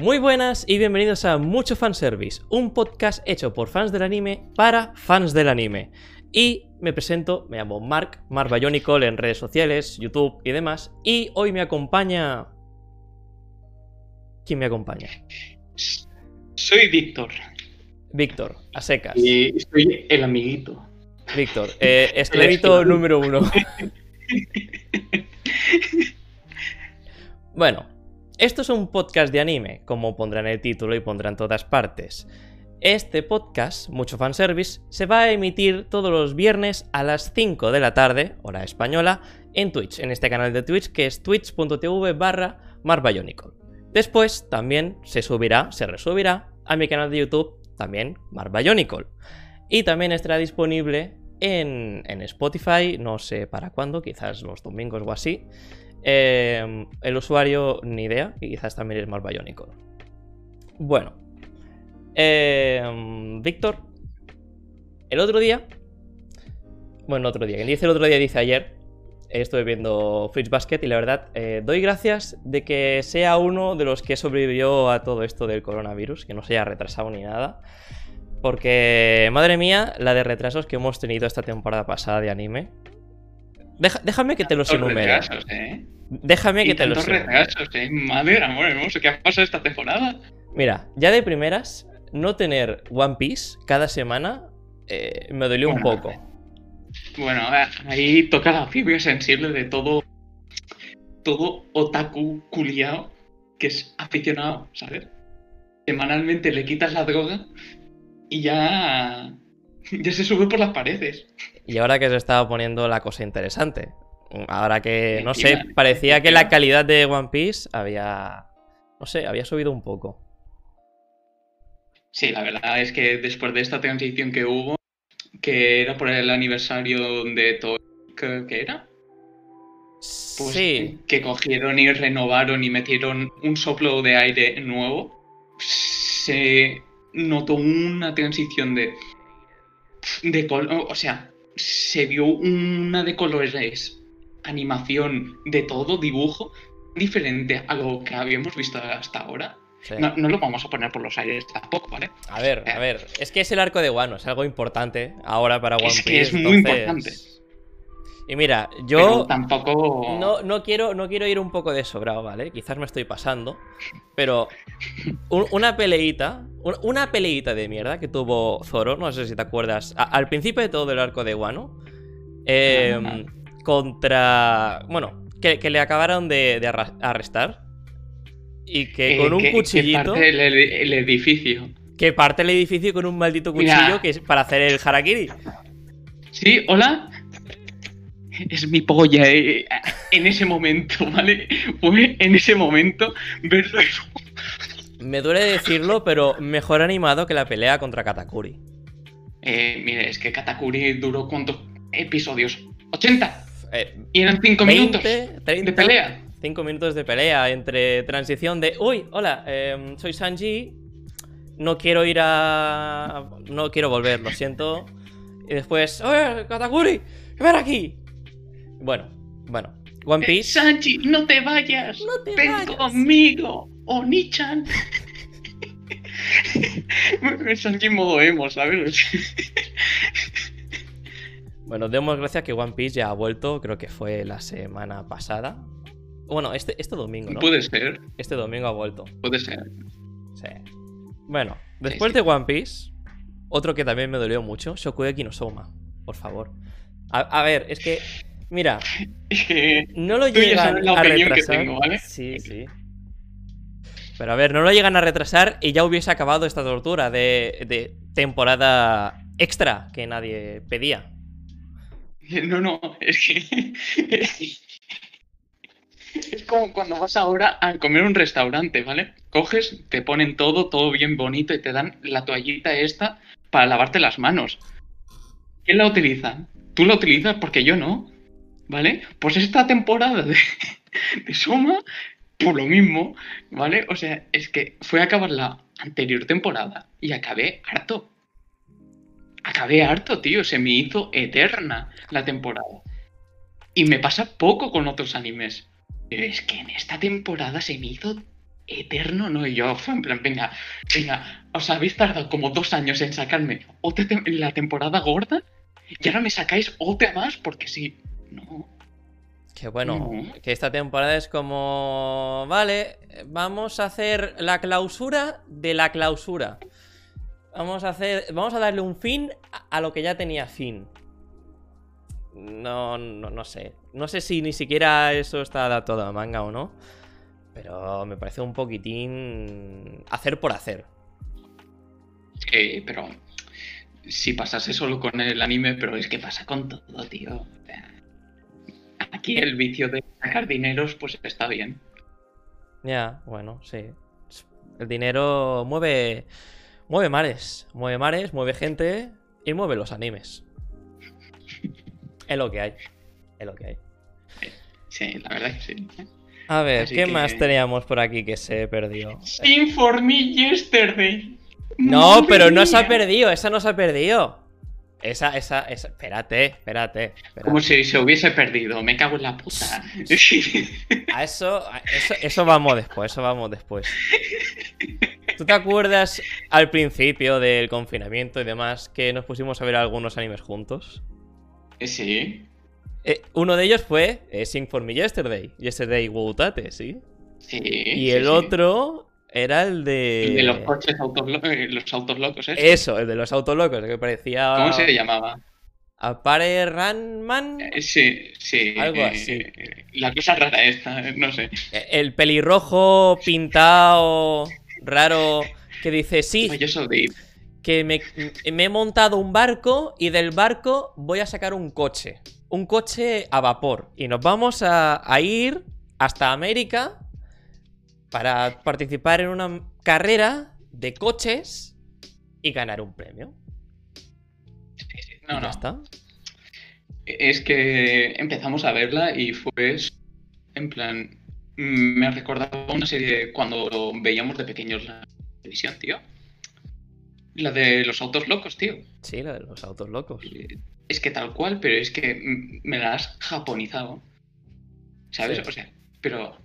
Muy buenas y bienvenidos a Mucho Fanservice, un podcast hecho por fans del anime para fans del anime. Y me presento, me llamo Mark, Mark Bionicle en redes sociales, YouTube y demás. Y hoy me acompaña. ¿Quién me acompaña? Soy Víctor. Víctor, a secas. Y soy el amiguito. Víctor, eh, esclerito número uno. bueno, esto es un podcast de anime, como pondrán el título y pondrán todas partes. Este podcast, Mucho Fanservice, se va a emitir todos los viernes a las 5 de la tarde, hora española, en Twitch, en este canal de Twitch que es twitch.tv barra. Después también se subirá, se resubirá a mi canal de YouTube, también marbayonical. Y también estará disponible en, en, Spotify, no sé para cuándo, quizás los domingos o así. Eh, el usuario, ni idea, y quizás también es marbayonical. Bueno, eh, Víctor, el otro día, bueno, otro día, quien dice el otro día dice ayer, estuve viendo Fridge Basket y la verdad, eh, doy gracias de que sea uno de los que sobrevivió a todo esto del coronavirus, que no se haya retrasado ni nada. Porque, madre mía, la de retrasos que hemos tenido esta temporada pasada de anime. Deja, déjame que te los enumere. Retrasos, ¿eh? Déjame que te los retrasos, ¿eh? Madre amor hermoso, ¿qué ha pasado esta temporada? Mira, ya de primeras, no tener One Piece cada semana eh, me dolió bueno, un poco. Bueno, ahí toca la fibra sensible de todo. Todo otaku culiao que es aficionado, ¿sabes? Semanalmente le quitas la droga y ya. Ya se sube por las paredes. Y ahora que se estaba poniendo la cosa interesante. Ahora que, no sé, parecía que la calidad de One Piece había. No sé, había subido un poco. Sí, la verdad es que después de esta transición que hubo, que era por el aniversario de todo, que era. Pues sí. Que cogieron y renovaron y metieron un soplo de aire nuevo. Se notó una transición de. De o sea, se vio una de colores, animación, de todo, dibujo, diferente a lo que habíamos visto hasta ahora. Sí. No, no, lo vamos a poner por los aires tampoco, ¿vale? A ver, a ver. Es que es el arco de Wano, es algo importante ahora para One es. Que es muy entonces... importante. Y mira, yo. Pero tampoco. No, no, quiero, no quiero ir un poco de sobrado, ¿vale? Quizás me estoy pasando. Pero. Un, una peleita. Un, una peleita de mierda que tuvo Zoro. No sé si te acuerdas. A, al principio de todo el arco de Wano. Eh, Ah. contra. Bueno, que, que, le acabaron de, de arrestar. Y que Eh, con un que, cuchillito. Que parte el, el, edificio. Que parte el edificio con un maldito cuchillo Mira. que es para hacer el harakiri. Sí, hola. Es mi polla eh, en ese momento, ¿vale? Fue en ese momento verlo. Me duele decirlo, pero mejor animado que la pelea contra Katakuri. Eh, mire, es que Katakuri duró cuántos episodios? ¡80! Eh, y eran 5 minutos 30, de pelea. 5 minutos de pelea entre transición de, uy, hola, eh, soy Sanji, no quiero ir a... no quiero volver, lo siento. Y después, oye, Katakuri, ven aquí. Bueno, bueno, One Piece... Eh, Sanji, no te vayas. No te ven vayas. conmigo. Oni-chan. Sanji en modo emo, ¿sabes? Bueno, demos gracias que One Piece ya ha vuelto, creo que fue la semana pasada. Bueno, este, este domingo, ¿no? Puede ser, Este domingo ha vuelto. puede ser. Sí. Bueno, después Sí, sí. de One Piece, otro que también me dolió mucho, Shokugeki no Soma, por favor. A, a ver, es que, mira, Es no lo Tú ya llegan sabes la a que retrasar. tengo, ¿vale? Sí, sí. Pero a ver, no lo llegan a retrasar y ya hubiese acabado esta tortura de, temporada extra que nadie pedía. No, no, es que. Es como cuando vas ahora a comer un restaurante, ¿vale? Coges, te ponen todo, todo bien bonito y te dan la toallita esta para lavarte las manos. ¿Quién la utiliza? Tú la utilizas porque yo no, ¿vale? Pues esta temporada de, de Soma, por lo mismo, ¿vale? O sea, es que fue a acabar la anterior temporada y acabé harto. Acabé harto, tío. Se me hizo eterna la temporada. Y me pasa poco con otros animes. Pero es que en esta temporada se me hizo eterno, ¿no? Y yo, en plan, venga, venga, os habéis tardado como dos años en sacarme OT tem- la temporada gorda y ahora me sacáis OT más porque sí. No. Que bueno, No. que esta temporada es como. Vale, vamos a hacer la clausura de la clausura. Vamos a hacer. Vamos a darle un fin a- a lo que ya tenía fin. No, no, no sé. No sé si ni siquiera eso está adaptado a manga o no. Pero me parece un poquitín. hacer por hacer. Sí, pero si pasase solo con el anime, pero es que pasa con todo, tío. Aquí el vicio de sacar dineros, pues está bien. Ya, bueno, sí. El dinero mueve. Mueve mares. Mueve mares, mueve gente y mueve los animes. Es lo que hay. Es lo que hay. Sí, la verdad que sí. A ver, Así ¿qué que- más teníamos por aquí que se perdió? Sing for me yesterday. No, pero no se ha perdido, esa no se ha perdido. Esa, esa, esa. Espérate, espérate. espérate. Como si se hubiese perdido, me cago en la puta. A eso, a eso, eso vamos después, eso vamos después. ¿Tú te acuerdas al principio del confinamiento y demás que nos pusimos a ver algunos animes juntos? sí, Eh, uno de ellos fue eh, Sing for Me Yesterday, Yesterday Woutate, ¿sí? sí. Y el sí. otro era el de... El de los coches autos, eh, los autos locos, ¿eh? Eso, el de los autolocos, que parecía... ¿Cómo se llamaba? Apare Ranman. Eh, Sí, sí. Algo eh, así. eh, La cosa rara esta, no sé. El pelirrojo pintado raro que dice, sí, Yo soy que me, me he montado un barco y del barco voy a sacar un coche. Un coche a vapor. Y nos vamos a, a ir hasta América para participar en una carrera de coches y ganar un premio. Y No, ya no. está. Es que empezamos a verla y fue en plan. Me recordaba una serie cuando veíamos de pequeños la televisión, tío. La de los autos locos, tío. Sí, la de los autos locos. Es que tal cual, pero es que me la has japonizado. ¿Sabes? Sí. O sea, pero.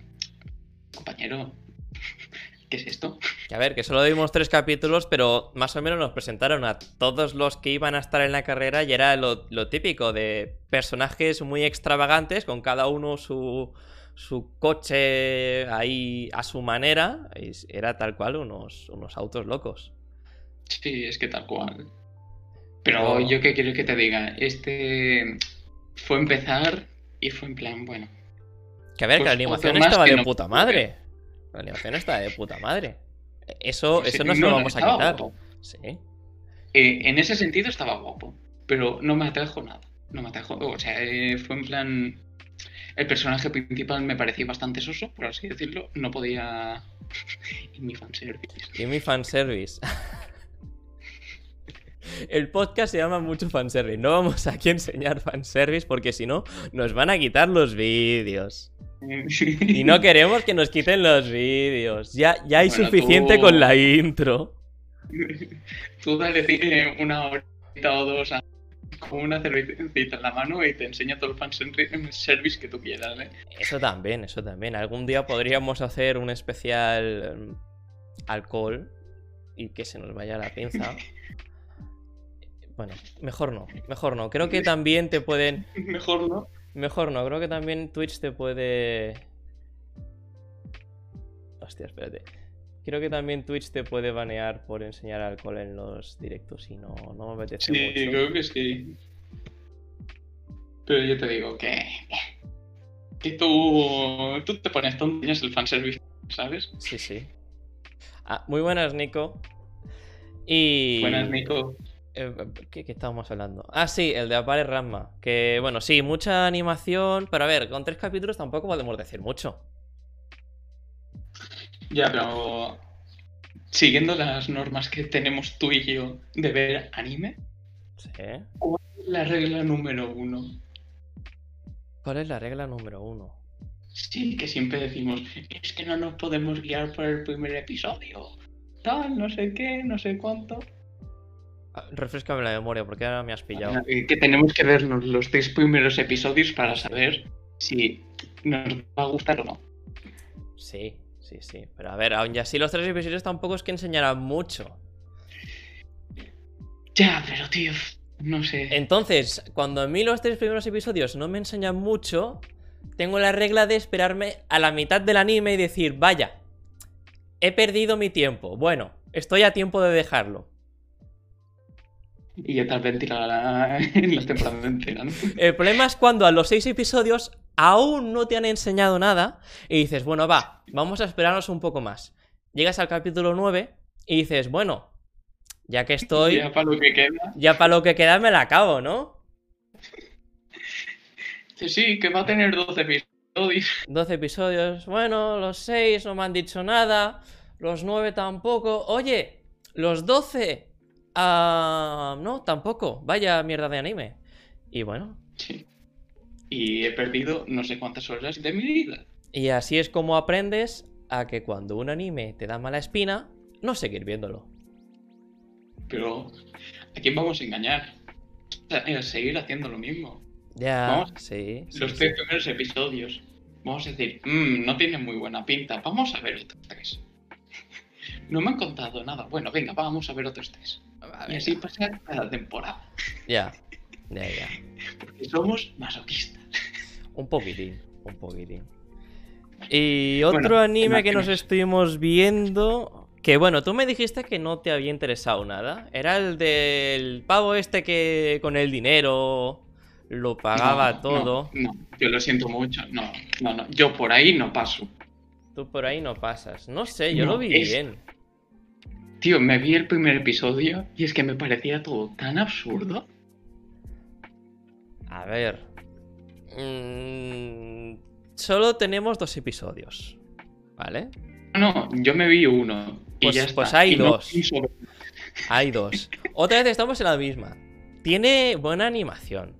Compañero, ¿qué es esto? A ver, que solo vimos tres capítulos, pero más o menos nos presentaron a todos los que iban a estar en la carrera y era lo, lo típico de personajes muy extravagantes, con cada uno su, su coche ahí a su manera. y era tal cual unos, unos autos locos. Sí, es que tal cual. Pero yo qué quiero que te diga, este fue empezar y fue en plan, bueno. Que a ver, que la Pues animación estaba de no- puta madre. La animación estaba de puta madre. Eso, eso no se lo vamos a quitar. guapo. Sí. Eh, en ese sentido estaba guapo, pero no me atrajo nada. No me atrajo. O sea, eh, fue en plan. El personaje principal me parecía bastante soso, por así decirlo. No podía. y mi fanservice. Y mi fanservice. El podcast se llama mucho fanservice. No vamos aquí a enseñar fanservice porque si no nos van a quitar los vídeos. Y no queremos que nos quiten los vídeos. Ya, ya hay Bueno, suficiente tú- con la intro. Tú dale una horita o dos a- con una cervecita en la mano y te enseño todo el fanservice que tú quieras, ¿eh? Eso también, eso también. Algún día podríamos hacer un especial em, alcohol y que se nos vaya la pinza. Bueno, mejor no, mejor no. Creo que también te pueden Mejor, ¿no? Mejor no, creo que también Twitch te puede. Hostia, espérate. Creo que también Twitch te puede banear por enseñar alcohol en los directos y no, no me apetece Sí, mucho. creo que sí. Pero yo te digo que. Que tú. Tú te pones tonterías el fanservice, ¿sabes? Sí, sí. Ah, muy buenas, Nico. Y. Buenas, Nico. Eh, ¿Qué, qué estábamos hablando? Ah, sí, el de Apare Ranma. Que bueno, sí, mucha animación. Pero a ver, con tres capítulos tampoco podemos decir mucho. Ya, pero. Siguiendo las normas que tenemos tú y yo de ver anime, Sí. la regla número uno. ¿Cuál es la regla número uno? Sí, que siempre decimos, es que no nos podemos guiar por el primer episodio. Tal, no sé qué, no sé cuánto. Refrescame la memoria porque ahora me has pillado. Eh, Que tenemos que vernos los tres primeros episodios para saber si nos va a gustar o no. Sí, sí, sí. Pero a ver, aún así los tres episodios tampoco es que enseñaran mucho. Ya, pero tío, no sé. Entonces, cuando a mí los tres primeros episodios no me enseñan mucho, tengo la regla de esperarme a la mitad del anime y decir, vaya, he perdido mi tiempo. Bueno, estoy a tiempo de dejarlo. Y ya tal vez la, en las temporadas enteras. ¿no? El problema es cuando a los seis episodios aún no te han enseñado nada y dices, bueno, va, vamos a esperarnos un poco más. Llegas al capítulo 9 y dices, bueno, ya que estoy, Ya para lo que queda. ya para lo que queda me la acabo, ¿no? Dice, sí, que va a tener 12 episodios. 12 episodios, bueno, los 6 no me han dicho nada, los 9 tampoco. Oye, los 12, ah, no, tampoco, vaya mierda de anime. Y bueno, Sí. Y he perdido no sé cuántas horas de mi vida. y así es como aprendes a que cuando un anime te da mala espina, no seguir viéndolo. Pero, ¿a quién vamos a engañar? Eh, seguir haciendo lo mismo. Ya, Vamos, sí. Los sí. tres primeros episodios. Vamos a decir, "Mm, no tienen muy buena pinta. Vamos a ver otros tres. No me han contado nada. Bueno, venga, vamos a ver otros tres. Y así pasa cada temporada. Ya, ya, ya. Porque somos masoquistas. Un poquitín, un poquitín. Y otro Bueno, anime que nos estuvimos viendo. Que bueno, tú me dijiste que no te había interesado nada. Era el del pavo este que con el dinero lo pagaba No, todo. No, no, yo lo siento mucho. No, no, no. Yo por ahí no paso. Tú por ahí no pasas. No sé, yo No, lo vi es- bien. Tío, me vi el primer episodio y es que me parecía todo tan absurdo. A ver. Mm, solo tenemos dos episodios. ¿Vale? No, yo me vi uno. Y Pues- ya está. pues hay Y dos. Hay dos. Otra vez estamos en la misma. Tiene buena animación.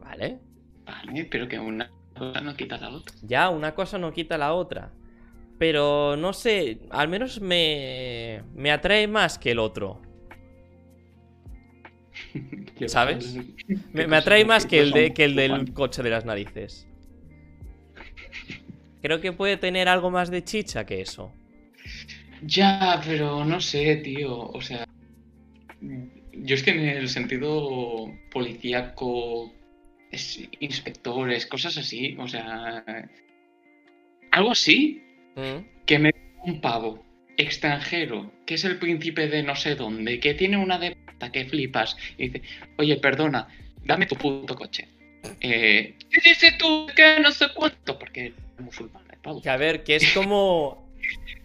¿Vale? Vale, pero que una cosa no quita la otra. Ya, una cosa no quita la otra. Pero no sé, al menos me, me atrae más que el otro. ¿Qué ¿Sabes? Me, me atrae más que el, de, que el del coche de las narices. Creo que puede tener algo más de chicha que eso. Ya, pero no sé, tío. O sea, yo es que en el sentido policíaco, es- inspectores, cosas así, o sea, algo así, ¿Mm? que me un pavo extranjero, que es el príncipe de no sé dónde, que tiene una de que flipas, y dice, oye, perdona, dame tu puto coche. Eh, ¿Qué dices tú que no sé cuánto? Porque es musulmán, el pavo. Que a ver, que es como...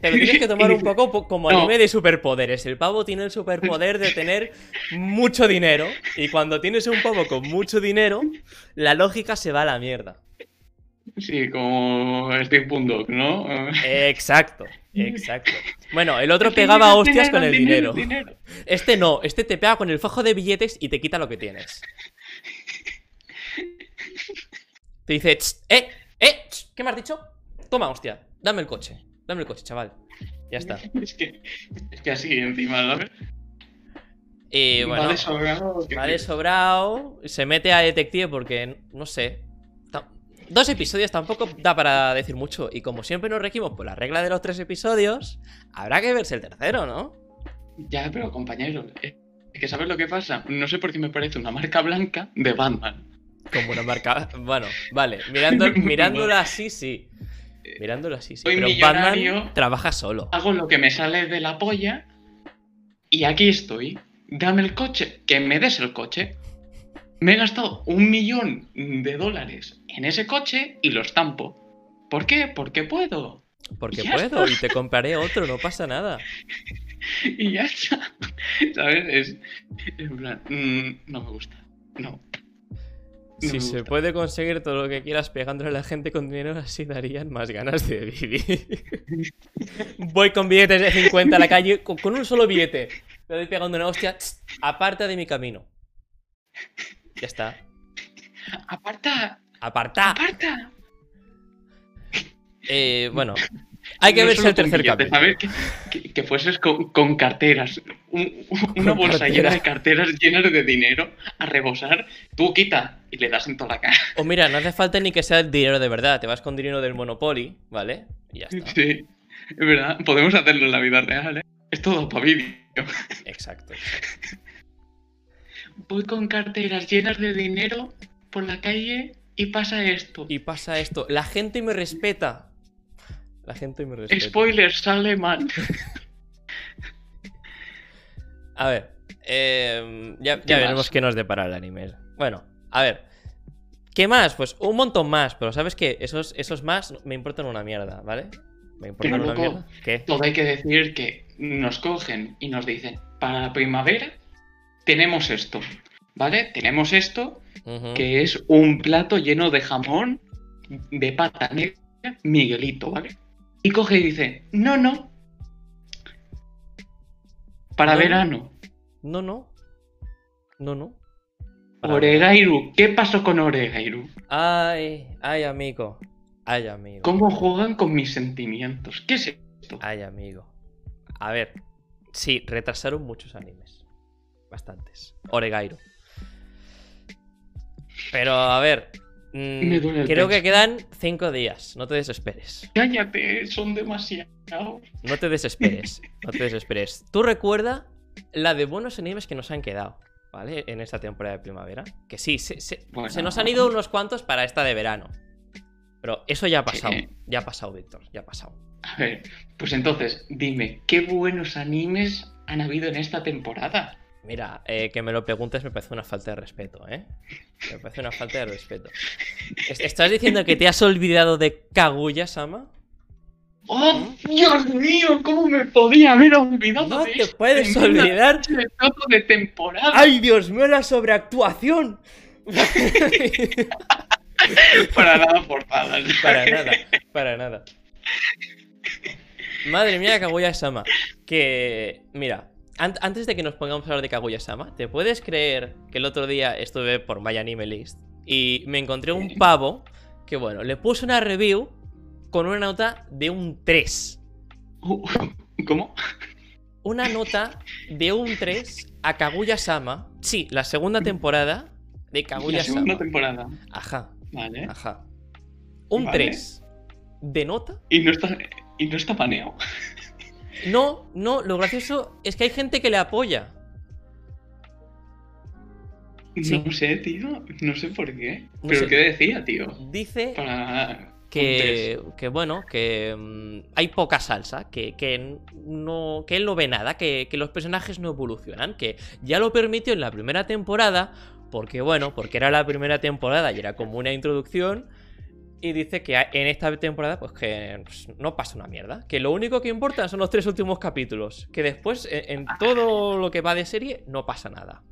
Te lo tienes que tomar un poco po- como No. anime de superpoderes. El pavo tiene el superpoder de tener mucho dinero. Y cuando tienes un pavo con mucho dinero, la lógica se va a la mierda. Sí, como Steve Bulldog, ¿no? Exacto, exacto. Bueno, el otro pegaba dinero, hostias con el dinero, dinero. dinero. Este no, este te pega con el fajo de billetes y te quita lo que tienes. Te dice, "Tss, eh, eh, ¿qué me has dicho? Toma, hostia, dame el coche, dame el coche, chaval. Ya está. Es que, es que así encima, ¿sabes? Y bueno, Va de sobrado que va de flipas. sobrado, se mete a detective porque, no sé, dos episodios tampoco da para decir mucho. Y como siempre nos regimos por la regla de los tres episodios, habrá que verse el tercero, ¿no? Ya, pero compañero, es que ¿sabes lo que pasa? No sé por qué me parece una marca blanca de Batman. Como una marca. Bueno, vale. Mirando, mirándola así, sí. Mirándola así, sí. Soy Pero. Batman trabaja solo. Hago lo que me sale de la polla y aquí estoy. Dame el coche, que me des el coche. Me he gastado un millón de dólares en ese coche y lo estampo. ¿Por qué? Porque puedo. Porque Ya puedo está. y te compraré otro, no pasa nada. Y ya está. ¿Sabes? Es, en plan, mm, no me gusta. No. No Si se puede conseguir todo lo que quieras pegándole a la gente con dinero, así darían más ganas de vivir. Voy con billetes de 50 a la calle, con, con un solo billete. Le doy pegando una hostia, tss, aparta de mi camino. Ya está. Aparta, Aparta. aparta. Eh, bueno, hay que No verse el tercer capítulo. ¿sabes? Que, que- que fueses con, con carteras. Un- una Con bolsa cartera. llena de carteras llenas de dinero a rebosar. Tú quita y le das en toda la cara. O mira, no hace falta ni que sea el dinero de verdad. Te vas con dinero del Monopoly, ¿vale? Y ya está. Sí. Es verdad, podemos hacerlo en la vida real, ¿eh? Es todo para vídeo. Exacto. Voy con carteras llenas de dinero por la calle y pasa esto. Y pasa esto. La gente me respeta. La gente me respeta. Spoiler, sale mal. A ver, eh, ya, ¿Qué ya veremos qué nos depara el anime. Bueno, a ver. ¿Qué más? Pues un montón más, pero ¿sabes qué? Esos, esos más me importan una mierda, ¿vale? Me importan Pero, una loco, mierda. ¿Qué? Todo hay que decir que nos cogen y nos dicen, para la primavera tenemos esto, ¿vale? Tenemos esto, que es un plato lleno de jamón de pata negra, Miguelito, ¿vale? Y coge y dice, no, no. Para No. verano. No, no. No, no. Para- Oregairu, ¿qué pasó con Oregairu? Ay, ay, amigo. Ay, amigo. ¿Cómo juegan con mis sentimientos? ¿Qué es esto? Ay, amigo. A ver. Sí, retrasaron muchos animes. Bastantes. Oregairo. Pero, a ver. mm, Me duele el creo que quedan cinco días. No te desesperes. Cállate, son demasiados. No te desesperes. No te desesperes. Tú recuerda la de buenos animes que nos han quedado. ¿Vale? En esta temporada de primavera. Que sí, se, se- Bueno. se nos han ido unos cuantos para esta de verano. Pero eso ya ha pasado. Ya ha pasado, Víctor. Ya ha pasado. A ver, pues entonces, dime, ¿qué buenos animes han habido en esta temporada? Mira, eh, que me lo preguntes me parece una falta de respeto, ¿eh? Me parece una falta de respeto. ¿Es- ¿Estás diciendo que te has olvidado de Kaguya-sama? ¡Oh, Dios mío! ¿Cómo me podía haber olvidado No de te esto puedes en olvidar. de de temporada. ¡Ay, Dios mío, la sobreactuación! Para nada forzadas. para nada, para nada. Madre mía, Kaguya-sama. Que, mira, an- antes de que nos pongamos a hablar de Kaguya-sama, ¿te puedes creer que el otro día estuve por My Anime List y me encontré un pavo que, bueno, le puse una review con una nota de un 3. Uh, ¿Cómo? Una nota de un 3 a Kaguya-sama. Sí, la segunda temporada de La segunda Kaguya-sama. temporada. Ajá, Vale. ajá. Un Vale. 3 de nota Y no está, y no está paneado. No, no, lo gracioso es que hay gente que le apoya. Sí. No sé, tío. No sé por qué. No ¿Pero sé. qué decía, tío? Dice Para. que, que bueno, que mm, hay poca salsa, que, que no, que él no ve nada, que, que los personajes no evolucionan, que ya lo permitió en la primera temporada, porque bueno, porque era la primera temporada y era como una introducción. Y dice que en esta temporada, pues que pues, no pasa una mierda. Que lo único que importa son los tres últimos capítulos. Que después, en, en todo lo que va de serie, no pasa nada.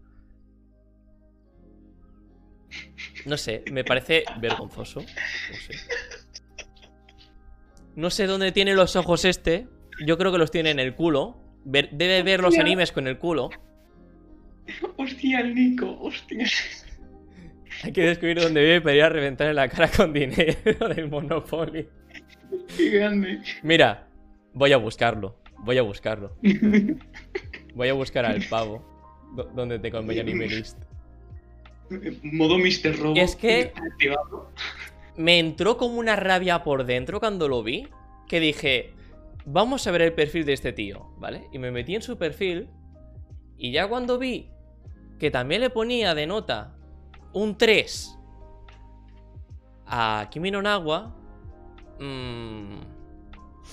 No sé, me parece vergonzoso. No sé. No sé dónde tiene los ojos este. Yo creo que los tiene en el culo. Debe ver los animes con el culo. Hostia, el Nico, hostia. Hay que descubrir dónde vive para ir a reventarle la cara con dinero del Monopoly. Qué grande. Mira, voy a buscarlo. Voy a buscarlo. Voy a buscar al pavo. Do- ¿Dónde tengo el My Anime List? Modo Mr. Robo. Es que- activado. Me entró como una rabia por dentro cuando lo vi. Que dije, vamos a ver el perfil de este tío, ¿vale? Y me metí en su perfil. Y ya cuando vi que también le ponía de nota un 3 a Kimi no Nawa, mm,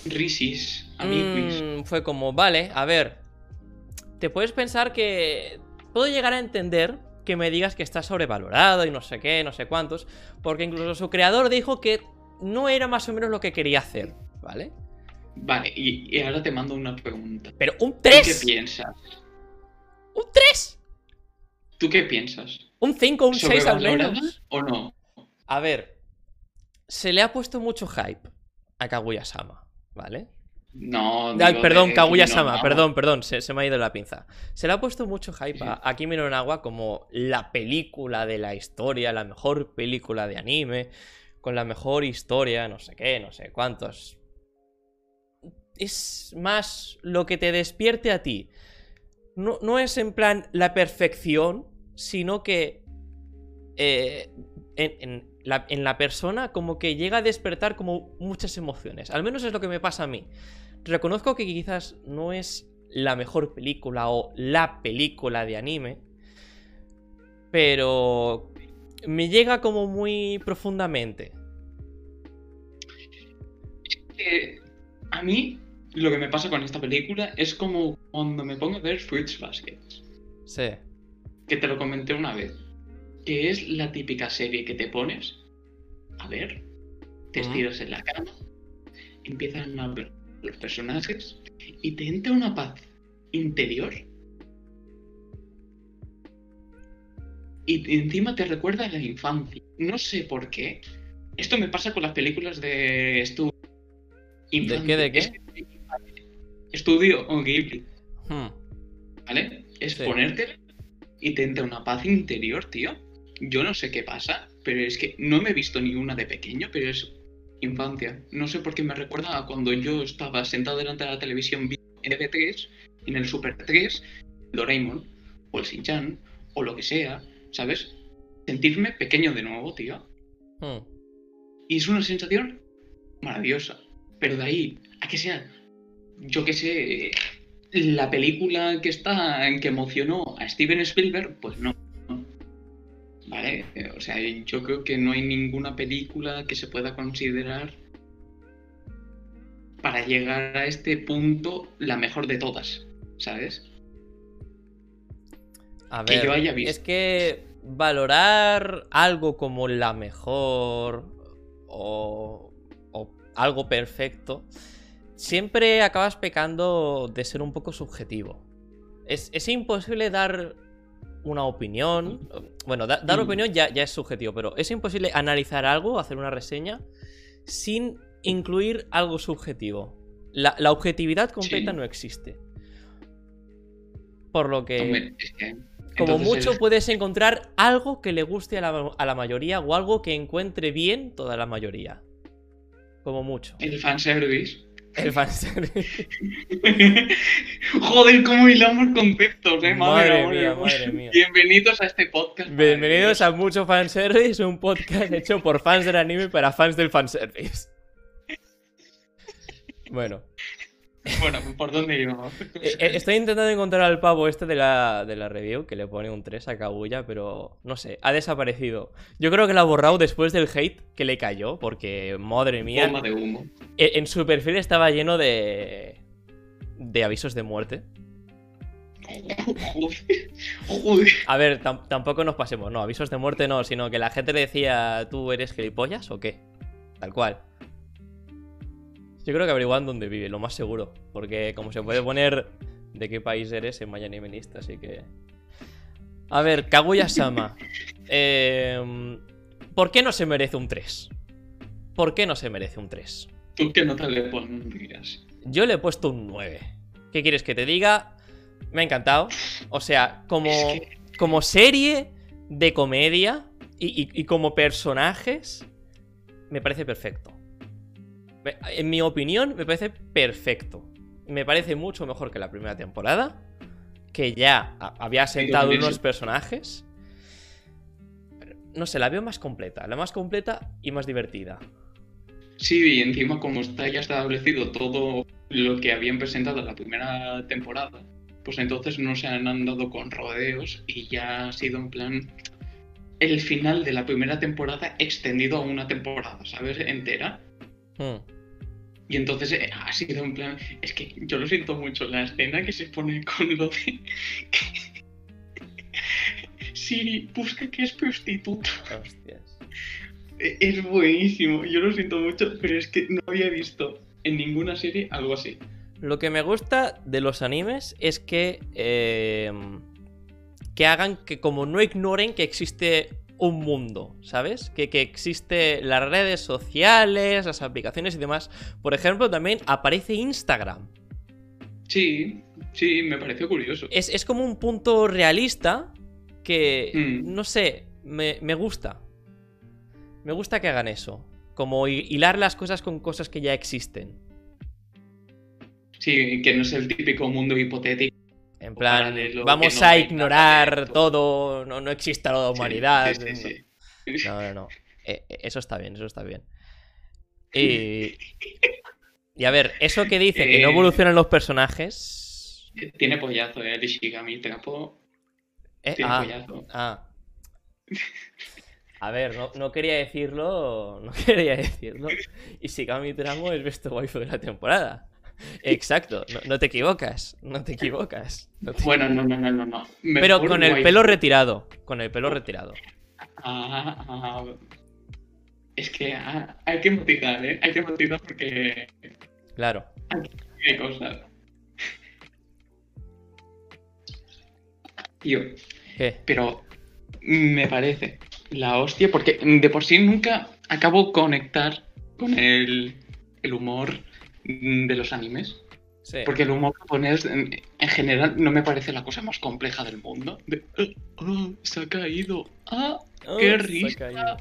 Risis, amiguis. mm, fue como, vale, a ver, te puedes pensar que puedo llegar a entender que me digas que está sobrevalorado y no sé qué, no sé cuántos, porque incluso su creador dijo que no era más o menos lo que quería hacer, ¿vale? Vale, y, y ahora te mando una pregunta. Pero un ¿Tú qué 3, piensas? un 3, ¿Tú qué piensas? Un 5, un 6 al ¿Sobrevalorada menos. o no? A ver, se le ha puesto mucho hype a Kaguya-sama, ¿vale? No, Ay, perdón, Kaguya-sama, no perdón, perdón, se, se me ha ido la pinza. Se le ha puesto mucho hype a, a Kimi no Nawa como la película de la historia, la mejor película de anime, con la mejor historia, no sé qué, no sé cuántos. Es más lo que te despierte a ti. No, no es en plan la perfección, sino que eh, en, la, en la persona como que llega a despertar como muchas emociones. Al menos es lo que me pasa a mí. Reconozco que quizás no es la mejor película o la película de anime, pero me llega como muy profundamente. Eh, a mí lo que me pasa con esta película es como cuando me pongo a ver Fruits Basket. Sí. Que te lo comenté una vez. Que es la típica serie que te pones a ver, te estiras en la cama, empiezan a ver los personajes y te entra una paz interior. Y encima te recuerda a la infancia. No sé por qué. Esto me pasa con las películas de estudio. ¿De qué, de qué? Es- Estudio o Ghibli, Hmm. ¿vale? Es Sí. ponértela y te entra una paz interior, tío. Yo no sé qué pasa, pero es que no me he visto ni una de pequeño, pero es infancia. No sé por qué me recuerda a cuando yo estaba sentado delante de la televisión viendo NB3, en el Super 3, el Doraemon, o el Shin-Chan, o lo que sea, ¿sabes? Sentirme pequeño de nuevo, tío. Hmm. Y es una sensación maravillosa. Pero de ahí a que sea, yo que sé, la película que está, en que emocionó a Steven Spielberg, pues no. Vale, o sea, yo creo que no hay ninguna película que se pueda considerar para llegar a este punto la mejor de todas, ¿sabes? A Que ver, yo haya visto. es que valorar algo como la mejor o, o algo perfecto, siempre acabas pecando de ser un poco subjetivo. Es, es imposible dar una opinión. Bueno, da- dar Mm. opinión ya, ya es subjetivo, pero es imposible analizar algo, hacer una reseña, sin incluir algo subjetivo. La, la objetividad completa Sí. no existe. Por lo que... Como entonces mucho eres- puedes encontrar algo que le guste a la, a la mayoría o algo que encuentre bien toda la mayoría. Como mucho. el fanservice. El fanservice. Joder, cómo hilamos conceptos, eh, Madre madre, mía, madre mía. Bienvenidos a este podcast. Bienvenidos a Mucho Fanservice, un podcast hecho por fans del anime para fans del fanservice. Bueno, Bueno, ¿por dónde íbamos? eh, eh, estoy intentando encontrar al pavo este de la, de la review que le pone un 3 a Kaguya, pero no sé, ha desaparecido. Yo creo que lo ha borrado después del hate que le cayó, porque madre mía, de humo. E- En su perfil estaba lleno de. de avisos de muerte. A ver, tam- tampoco nos pasemos, no, avisos de muerte no, sino que la gente le decía, ¿tú eres gilipollas o qué? Tal cual. Yo creo que averiguan dónde vive, lo más seguro. Porque como se puede poner de qué país eres en Mayanime-Lista, así que. A ver, Kaguya-sama. Em, ¿Por qué no se merece un 3? ¿Por qué no se merece un 3? ¿Tú qué nota le pondrías? Yo le he puesto un 9. ¿Qué quieres que te diga? Me ha encantado. O sea, como, Es que- como serie de comedia y, y- y como personajes, me parece perfecto. En mi opinión, me parece perfecto. Me parece mucho mejor que la primera temporada, que ya había sentado unos personajes. No sé, la veo más completa. La más completa y más divertida. Sí, y encima como está ya establecido todo lo que habían presentado en la primera temporada, pues entonces no se han andado con rodeos y ya ha sido en plan el final de la primera temporada extendido a una temporada, ¿sabes? Entera. Hmm. Y entonces eh, ha sido en plan, es que yo lo siento mucho, la escena que se pone con lo de... Siri, busca que es prostituta. Hostias. E- Es buenísimo, yo lo siento mucho, pero es que no había visto en ninguna serie algo así. Lo que me gusta de los animes es que. eh, que hagan que, como no ignoren que existe un mundo, ¿sabes? Que, que existe las redes sociales, las aplicaciones y demás. Por ejemplo, también aparece Instagram. Sí, sí, me pareció curioso. Es, es como un punto realista que. Mm. No sé, me, me gusta. Me gusta que hagan eso. Como hi- hilar las cosas con cosas que ya existen. Sí, que no es el típico mundo hipotético. En plan, paralelo, vamos no a ignorar todo, no, no exista la humanidad. sí, sí, sí. No, no, no. Eh, eh, eso está bien, eso está bien. Y. Y a ver, eso que dice que no Eh. evolucionan los personajes. Tiene pollazo, eh, el Ishigami Trapo. Eh, Tiene ah, pollazo. ah. A ver, no, no quería decirlo. No quería decirlo. Y Shigami Tramo es best waifu de la temporada. Exacto, no, no te equivocas. No te equivocas. no te- Bueno, no, no, no, no. no. Pero con el pelo retirado. Con el pelo retirado. Ah, ah, es que ah, hay que motivar, ¿eh? Hay que motivar porque Claro. hay cosas. Tío, ¿Qué? pero me parece la hostia porque de por sí nunca acabo conectar con el, el humor de los animes. Sí. Porque el humor japonés en, en general no me parece la cosa más compleja del mundo. De, "Oh, oh, se ha caído. Ah, Oh, qué ha risa.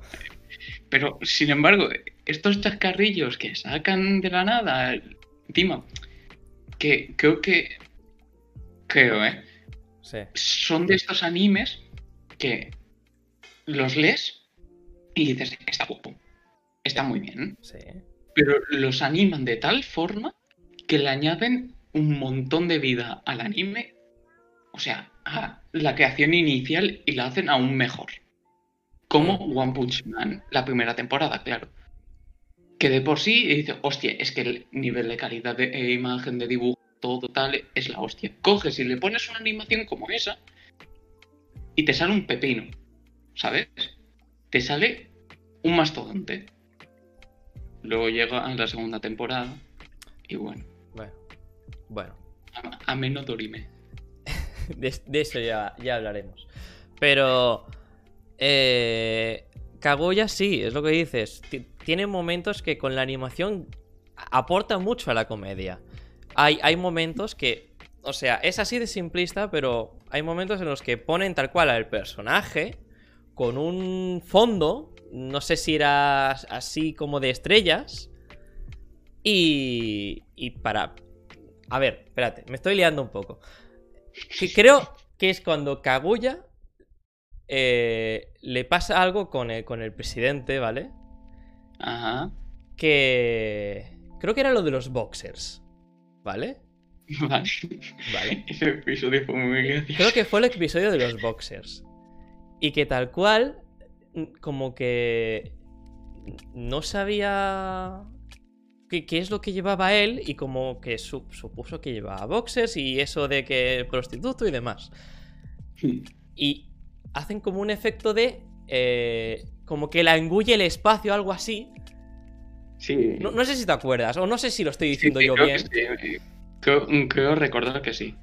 Pero, sin embargo, estos chascarrillos que sacan de la nada, encima, que creo que, creo, ¿eh? Sí. Son de estos animes que los lees y dices, está guapo, está muy bien, Sí. Pero los animan de tal forma que le añaden un montón de vida al anime, o sea, a la creación inicial y la hacen aún mejor. Como One Punch Man, la primera temporada, claro. Que de por sí dice, hostia, es que el nivel de calidad de eh, imagen, de dibujo, todo tal, es la hostia. Coges y le pones una animación como esa y te sale un pepino, ¿sabes? Te sale un mastodonte. Luego llega la segunda temporada y bueno, Bueno. Bueno. a, a menos dorime. De, de eso ya, ya hablaremos. Pero. Eh, Kaguya sí, es lo que dices. Ti- Tiene momentos que con la animación aporta mucho a la comedia. Hay, hay momentos que. O sea, es así de simplista, pero hay momentos en los que ponen tal cual al personaje con un fondo. No sé si era así como de estrellas. Y. Y para. A ver, espérate, me estoy liando un poco. Que creo que es cuando Kaguya eh, le pasa algo con el, con el presidente, ¿vale? Ajá. Que creo que era lo de los boxers, ¿vale? Vale. Vale. Ese episodio fue muy gracioso. Creo que fue el episodio de los boxers. Y que tal cual, como que no sabía qué, qué es lo que llevaba él y como que su- supuso que llevaba boxers y eso de que prostituto y demás. Y hacen como un efecto de... eh, como que la engulle el espacio, algo así. Sí. No, no sé si te acuerdas, o no sé si lo estoy Sí, diciendo sí, yo creo bien. que sí. Creo, creo recordar que sí.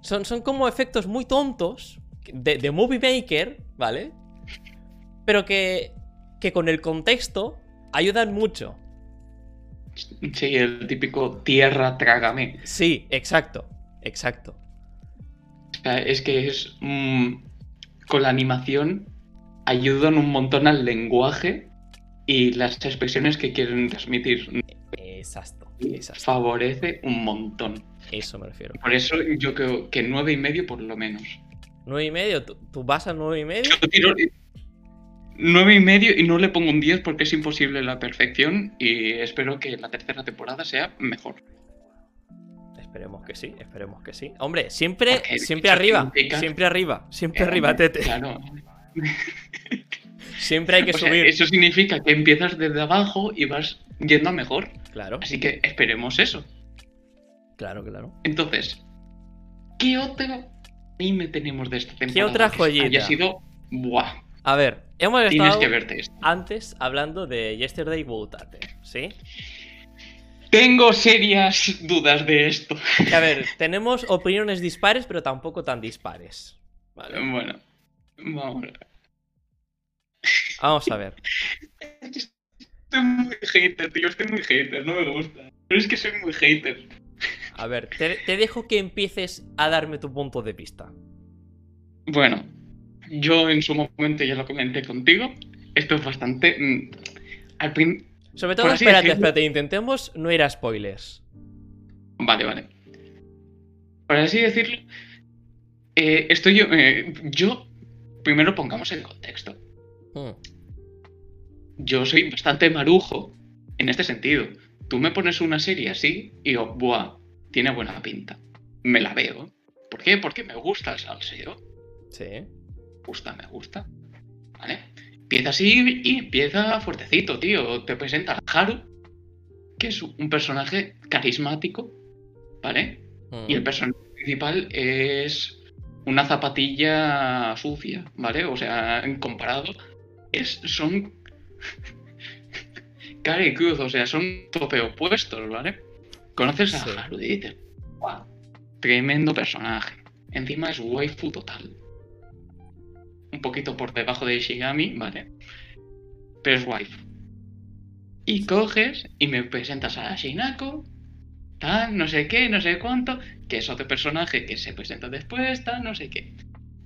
Son, son como efectos muy tontos de, de Movie Maker, ¿vale? Pero que, que con el contexto ayudan mucho. Sí, el típico tierra trágame. Sí, exacto, exacto. O sea, es que es. mm, con la animación ayudan un montón al lenguaje y las expresiones que quieren transmitir. Exacto, exacto. Favorece un montón. Eso me refiero. Por eso yo creo que nueve y medio por lo menos. ¿Nueve y medio? ¿Tú, tú vas a nueve y medio? Yo tiro nueve y medio y no le pongo un 10 porque es imposible la perfección y espero que la tercera temporada sea mejor. Esperemos que sí, esperemos que sí. Hombre, siempre, siempre arriba, significa- siempre arriba, siempre Eh, arriba, tete. Claro. Siempre hay que O sea, subir. eso significa que empiezas desde abajo y vas yendo a mejor. Claro, Así que esperemos eso. claro, claro. Entonces, ¿qué otro anime tenemos de esta temporada? otra que joyita? Haya sido. Buah, A ver, hemos tienes estado que verte esto. antes hablando de Yesterday Woutate, ¿sí? Tengo serias dudas de esto. A ver, tenemos opiniones dispares, pero tampoco tan dispares. Vale, Bueno, vamos a ver. vamos a ver. Estoy muy hater, tío. Estoy muy hater, no me gusta. Pero es que soy muy hater. A ver, te, te dejo que empieces a darme tu punto de vista. Bueno, yo en su momento ya lo comenté contigo. Esto es bastante. mm, al prin- Sobre todo, Por así espérate, decirlo- espérate, intentemos no ir a spoilers. Vale, vale. Por así decirlo, eh, estoy yo. eh, yo. Primero pongamos el contexto. Hmm, yo soy bastante marujo en este sentido. Tú me pones una serie así y digo, buah, tiene buena pinta. Me la veo. ¿Por qué? Porque me gusta el salseo. Sí. Me gusta, me gusta. ¿Vale? Empieza así y empieza fuertecito, tío. Te presenta a Haru, que es un personaje carismático, ¿vale? Mm. Y el personaje principal es una zapatilla sucia, ¿vale? O sea, en comparado, es, son cara y cruz, o sea, son tope opuestos, ¿vale? Conoces a Sí. Haru y dices, "Guau, tremendo personaje. Encima es waifu total. Un poquito por debajo de Ishigami, ¿vale? Pero es waifu. Y coges y me presentas a Shinako, tal, no sé qué, no sé cuánto, que es otro personaje que se presenta después, tal, no sé qué.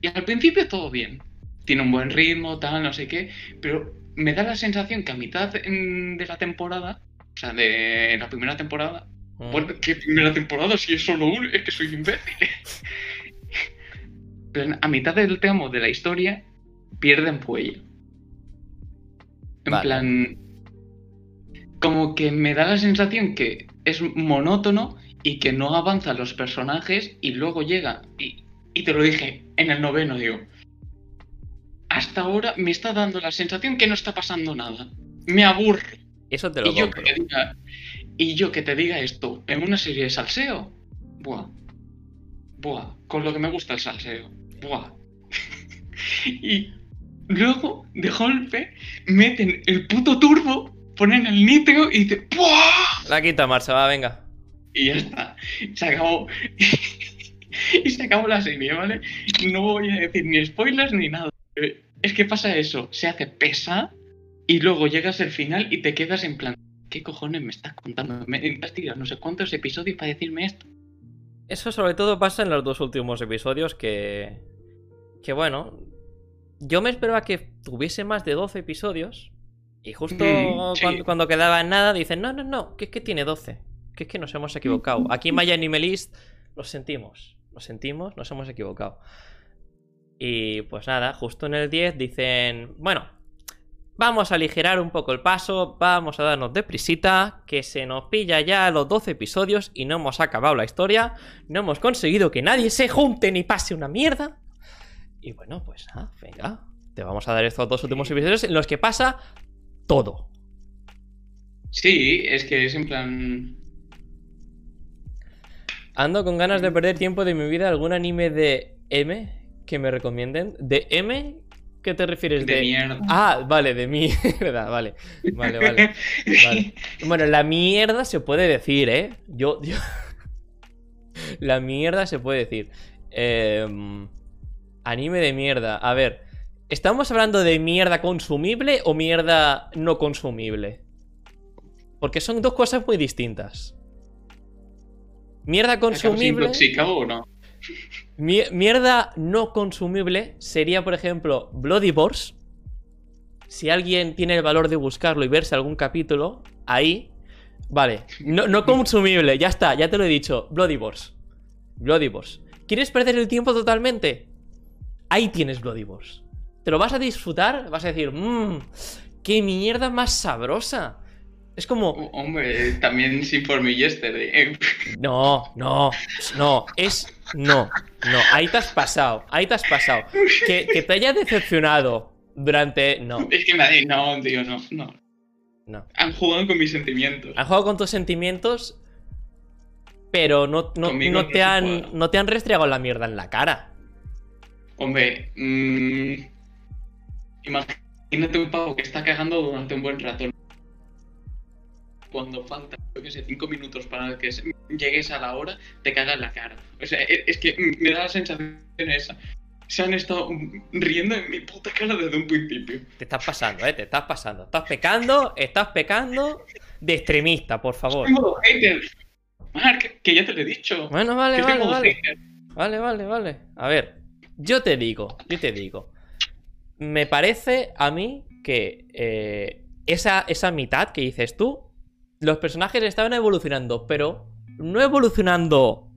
Y al principio todo bien. Tiene un buen ritmo, tal, no sé qué, pero me da la sensación que a mitad mm, de la temporada, o sea, de la primera temporada, bueno, ¿qué primera temporada? Si es solo uno, es que soy imbécil. Pero a mitad del tramo de la historia pierden fuelle. En Vale. plan. Como que me da la sensación que es monótono y que no avanzan los personajes y luego llega. Y, y te lo dije en el noveno, digo. Hasta ahora me está dando la sensación que no está pasando nada. Me aburre. Eso te lo Y yo, que te diga, y yo que te diga esto en una serie de salseo, buah, buah, con lo que me gusta el salseo, buah. y luego, de golpe, meten el puto turbo, ponen el nitro y dice, buah, La quinta marcha, va, venga. y ya está, se acabó. y se acabó la serie, ¿vale? No voy a decir ni spoilers ni nada. Es que pasa eso, se hace pesa y luego llegas al final y te quedas en plan, ¿qué cojones me estás contando? Me has tirado no sé cuántos episodios para decirme esto. Eso sobre todo pasa en los dos últimos episodios que... Que bueno... Yo me esperaba que tuviese más de 12 episodios. Y justo Mm, sí. cuando, cuando quedaba en nada dicen, no, no, no, que es que tiene 12. Que es que nos hemos equivocado. Aquí en My Anime List lo sentimos. Lo sentimos, nos hemos equivocado. Y pues nada, justo en el 10 dicen, bueno, vamos a aligerar un poco el paso, vamos a darnos deprisita, que se nos pilla ya los 12 episodios y no hemos acabado la historia, no hemos conseguido que nadie se junte ni pase una mierda. Y bueno, pues venga, te vamos a dar estos dos últimos episodios en los que pasa todo. Sí, es que es en plan... Ando con ganas de perder tiempo de mi vida. ¿Algún anime de M que me recomienden? ¿De M? ¿Qué te refieres? De mierda. Ah, vale, de mierda, vale. Vale, vale. vale. Bueno, la mierda se puede decir, ¿eh? Yo. yo- La mierda se puede decir. Em, anime de mierda. A ver, ¿estamos hablando de mierda consumible o mierda no consumible? Porque son dos cosas muy distintas. Mierda ¿Acabas consumible. intoxicado o no? Mi- mierda no consumible sería, por ejemplo, Bloody Wars. Si alguien tiene el valor de buscarlo y verse algún capítulo, ahí. Vale. No, no consumible, ya está, ya te lo he dicho. Bloody Wars. Bloody. ¿Quieres perder el tiempo totalmente? Ahí tienes Bloody Wars. ¿Te lo vas a disfrutar? Vas a decir, mmm, qué mierda más sabrosa. Es como, Oh, Hombre, también sin for me yesterday. no, no, no, es no, no, ahí te has pasado, ahí te has pasado. Que, que te haya decepcionado durante. No, Es que me ha dicho, no, tío, no, no. no. Han jugado con mis sentimientos. Han jugado con tus sentimientos, pero no, no, Conmigo no te han, juega. no te han restregado la mierda en la cara. Hombre, mm, imagínate un pavo que está cagando durante un buen rato. Cuando falta, yo qué sé, cinco minutos para que llegues a la hora, te caga en la cara. O sea, e- es que me da la sensación esa. Se han estado riendo en mi puta cara desde un principio. Te estás pasando, eh, te estás pasando. Estás pecando, estás pecando de extremista, por favor. Modo hater. Mark, que ya te lo he dicho. Bueno, vale, que vale, modo vale. hater. Vale, vale, vale. A ver, yo te digo, yo te digo. Me parece a mí que eh, esa, esa mitad que dices tú, los personajes estaban evolucionando, pero no evolucionando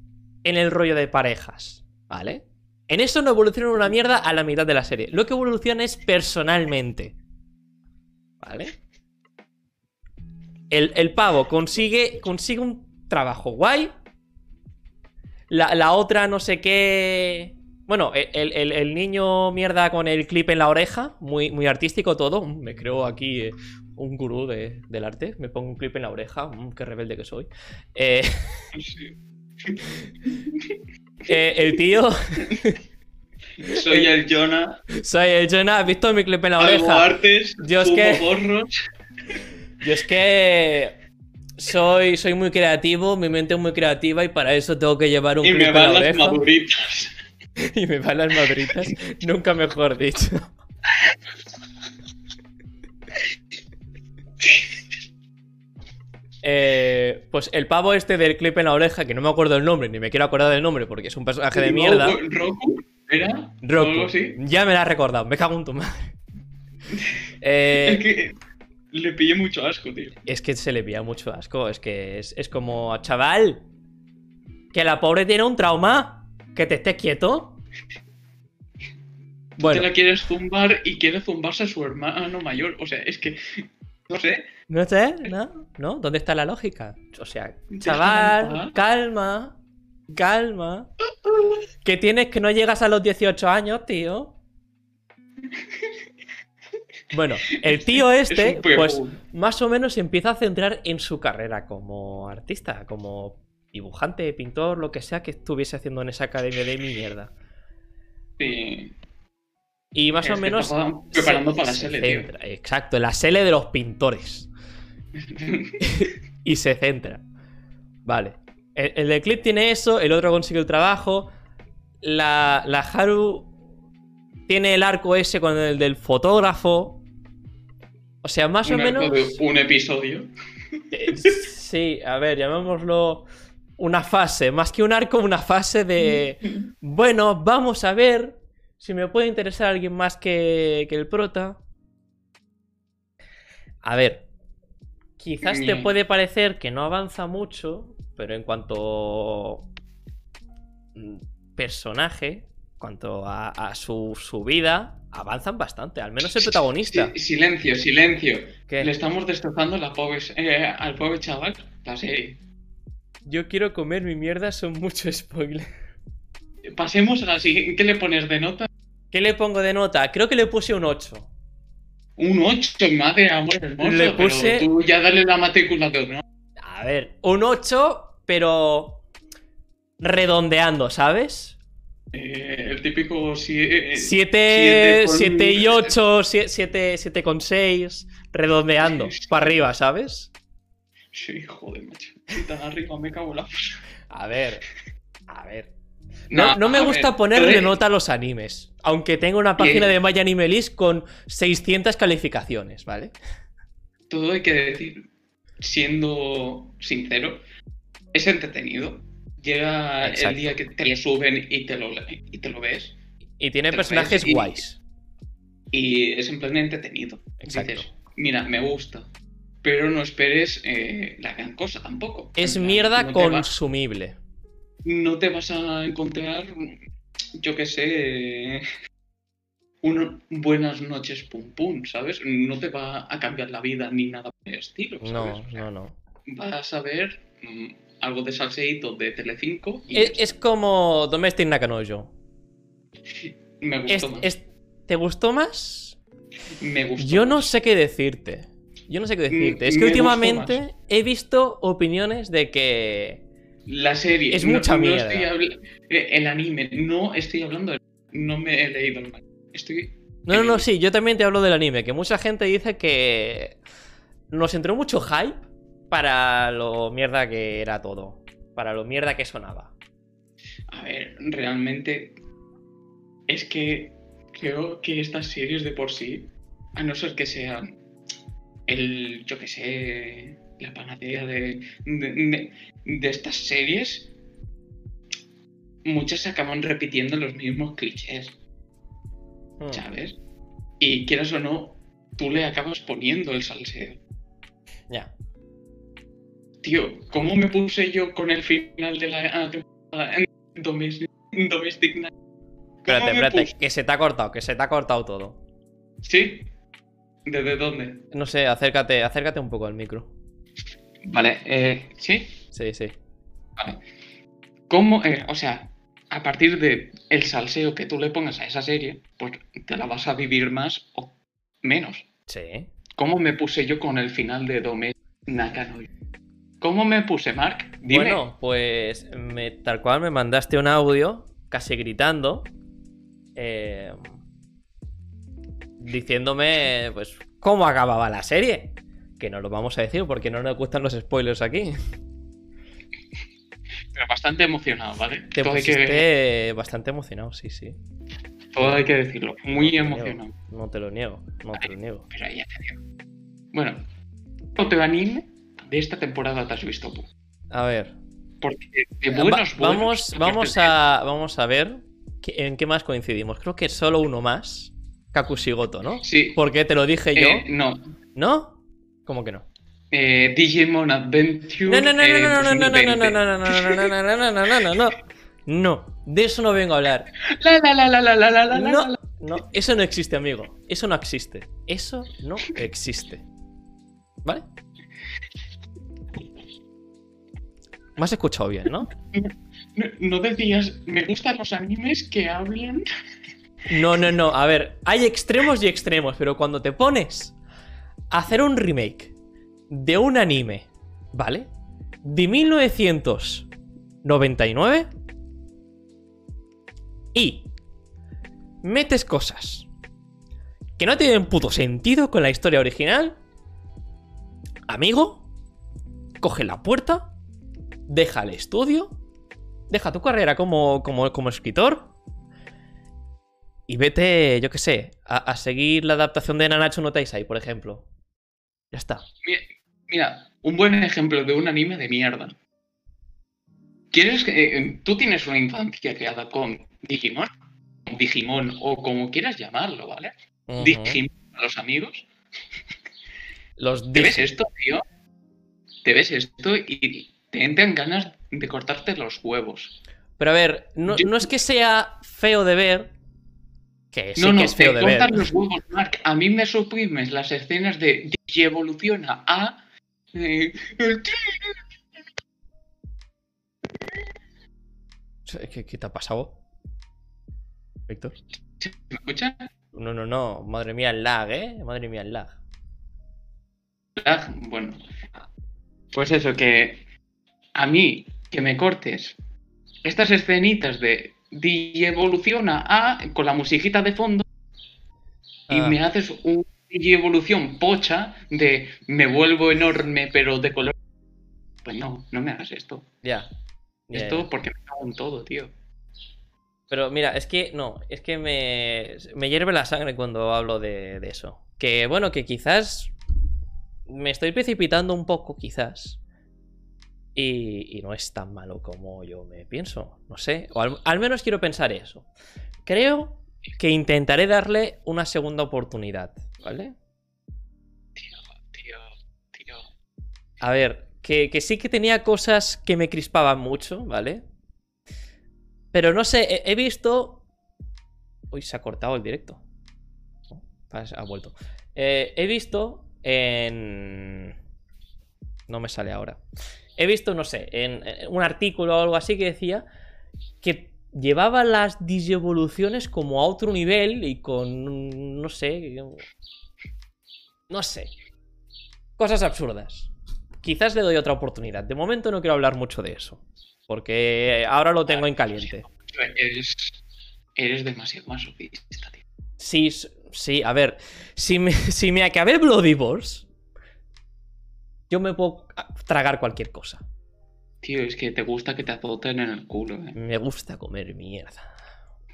en el rollo de parejas, ¿vale? En eso no evolucionan una mierda a la mitad de la serie. Lo que evoluciona es personalmente. ¿Vale? El, el pavo consigue, consigue un trabajo guay. La, la otra no sé qué... Bueno, el, el- el niño mierda con el clip en la oreja, muy, muy artístico todo. Me creo aquí eh, un gurú de- del arte. Me pongo un clip en la oreja. mm, qué rebelde que soy. Eh, eh, el tío... Soy el Jonah, Soy el Jonah. ¿Has visto mi clip en la oreja? artes, Yo es que- porros. Yo es que soy, soy muy creativo, mi mente es muy creativa y para eso tengo que llevar un y clip me en la van las maduritas. Y me van las madritas. Nunca mejor dicho. Eh, pues el pavo este del clip en la oreja, que no me acuerdo el nombre, ni me quiero acordar del nombre porque es un personaje de mierda. Roku, ¿era? Roku. Ya me la has recordado, me cago en tu madre. Eh, Es que le pillé mucho asco, tío. Es que se le pilla mucho asco. Es que es, es como, chaval, que la pobre tiene un trauma. Que te estés quieto. Bueno, Te la quieres zumbar y quiere zumbarse a su hermano mayor. O sea, es que. No sé. no sé, ¿no? ¿No? ¿Dónde está la lógica? O sea, chaval, calma, calma. Que tienes que no llegas a los 18 años, tío. Bueno, el tío Es este, pues más o menos se empieza a centrar en su carrera como artista, como dibujante, pintor, lo que sea que estuviese haciendo en esa academia de mierda. Sí. Y más Es o menos. preparando se- para la se sele, tío. Exacto, la sele de los pintores. Y se centra. Vale. El, el de Clip tiene eso, el otro consigue el trabajo. La, la Haru tiene el arco ese con el del fotógrafo. O sea, más o arco menos. de un episodio. Eh, Sí, a ver, llamémoslo una fase, más que un arco, una fase de, bueno, vamos a ver si me puede interesar alguien más que, que el prota. A ver, quizás te Bien. puede parecer que no avanza mucho, pero en cuanto mm, personaje, cuanto a, a su, su vida, avanzan bastante, al menos el protagonista. Si- silencio, silencio. ¿Qué? Le estamos destrozando la pobre, eh, al pobre chaval la serie. Yo quiero comer mi mierda, son mucho spoiler. Pasemos a la siguiente. ¿Qué le pones de nota? ¿Qué le pongo de nota? Creo que le puse un 8. Un 8, madre amor hermoso. Le puse- Pero tú ya dale la matrícula de honor. A ver, un 8, pero redondeando, ¿sabes? Eh, el típico. Si, eh, 7, siete con- 7 y 8, 7, 7 con 6, redondeando, para arriba, ¿sabes? Sí, joder, macho. Si tan arriba me cago en la. A ver, a ver. No, no me gusta ver, ponerle nota a los animes, aunque tengo una página Bien. de My Anime List con 600 calificaciones, ¿vale? Todo hay que decir, siendo sincero, es entretenido. Llega Exacto. el día que te lo suben y te lo, y te lo ves. Y tiene personajes y- guays. Y es en plan entretenido. Exacto. Dices, mira, me gusta. Pero no esperes eh, la gran cosa tampoco. Es plan, mierda no consumible. No te vas a encontrar, yo qué sé, un buenas noches pum pum, ¿sabes? No te va a cambiar la vida ni nada por el estilo, ¿sabes? No, no, no. Vas a ver mm, algo de salseíto de Telecinco y Es, es como Domestic Nakanojo. me gustó Es- más. es- ¿Te gustó más? Me gustó Yo no sé qué decirte. Yo no sé qué decirte. Es que últimamente he visto opiniones de que. La serie. Es no- mucha no mierda. estoy eh, el anime, no estoy hablando del- No me he leído el manga. Estoy... No, no, no, sí, yo también te hablo del anime. Que mucha gente dice que. Nos entró mucho hype para lo mierda que era todo. Para lo mierda que sonaba. A ver, realmente es que creo que estas series de por sí, a no ser que sean el, yo que sé, la panacea de, de, de- de estas series, muchas se acaban repitiendo los mismos clichés, Hmm. ¿sabes? Y quieras o no, tú le acabas poniendo el salseo. Ya. Tío, ¿cómo me puse yo con el final de la temporada en Domestic, Domestic Espérate, espérate, que se te ha cortado, que se te ha cortado todo. ¿Sí? ¿Desde dónde? No sé, acércate, acércate un poco al micro. Vale, eh, ¿sí? Sí, sí. Vale. ¿Cómo, eh, o sea, a partir de el salseo que tú le pongas a esa serie, pues te la vas a vivir más o menos? Sí. ¿Cómo me puse yo con el final de Dome Nakano? ¿Cómo me puse, Mark? Dime. Bueno, pues me- tal cual me mandaste un audio, casi gritando, eh, diciéndome, pues, cómo acababa la serie. Que no lo vamos a decir porque no nos gustan los spoilers aquí. Pero bastante emocionado, ¿vale? Te todo, hay que, pusiste bastante emocionado, sí, sí. todo hay que decirlo. Muy No emocionado. niego, No te lo niego, no te lo niego. Pero ya te digo. Bueno, ¿qué otro anime de esta temporada te has visto tú? A ver. Porque de Va- buenos, buenos, vamos, vamos, a, vamos a ver qué- en qué más coincidimos. Creo que solo uno más. Kakushigoto, ¿no? Sí. Porque te lo dije yo. eh, no. ¿No? ¿Cómo que no? Eh, Digimon Adventure. No, no, no, eh, no, no, no, no, no, no, 2020. no, no, no, no, no, no, no, no, no, no, no. No, de eso no vengo a hablar. La, la, la, la, la, la, la, la, No, no, eso no existe, amigo. Eso no existe. Eso no existe. ¿Vale? Me has escuchado bien, ¿no? No, no decías, me gustan los animes que hablan. No, no, no. A ver, hay extremos y extremos, pero cuando te pones hacer un remake de un anime, ¿vale? De 1999 y metes cosas que no tienen puto sentido con la historia original, amigo, coge la puerta, deja el estudio, deja tu carrera como, como, como escritor y vete, yo qué sé, a, a seguir la adaptación de Nanatsu no Taisai, por ejemplo. Ya está. Mira, mira, un buen ejemplo de un anime de mierda. ¿Quieres que. eh, tú tienes una infancia creada con Digimon? Digimon, o como quieras llamarlo, ¿vale? Digimon a los amigos. Los ¿Te ves esto, tío? ¿Te ves esto y te entran ganas de cortarte los huevos? Pero a ver, no, Yo- no es que sea feo de ver, que sí no, que no, es feo te de ver. los huevos, Mark. A mí me suprimes las escenas de Digievoluciona a. eh, el ¿Qué, qué te ha pasado? Víctor. ¿Me escuchas? No, no, no. Madre mía, el lag, ¿eh? Madre mía, el lag. Ah, Bueno, pues eso, que a mí, que me cortes estas escenitas de Digievoluciona a con la musiquita de fondo y Ah. me haces un Digievolución pocha de me vuelvo enorme pero de color. Pues no, no me hagas esto. Ya. Esto porque me cago en todo, tío. Pero mira, es que no, es que me, me hierve la sangre cuando hablo de, de eso. Que bueno, que quizás me estoy precipitando un poco, quizás. Y, y no es tan malo como yo me pienso. No sé. O al, al menos quiero pensar eso. Creo que intentaré darle una segunda oportunidad. ¿Vale? Tío, tío, tío. A ver, que, que sí que tenía cosas que me crispaban mucho, ¿vale? Pero no sé, he, he visto. Uy, se ha cortado el directo. Pas- ha vuelto. Eh, he visto en. No me sale ahora. He visto, no sé, en, en un artículo o algo así que decía que llevaba las digievoluciones como a otro nivel y con. No sé. No sé. Cosas absurdas. Quizás le doy otra oportunidad. De momento no quiero hablar mucho de eso. Porque ahora lo tengo en caliente. Eres, eres demasiado masoquista, tío. Sí, sí, a ver. Si me, si me acabé Bloody Balls, yo me puedo tragar cualquier cosa. Tío, es que te gusta que te azoten en el culo, eh. Me gusta comer mierda.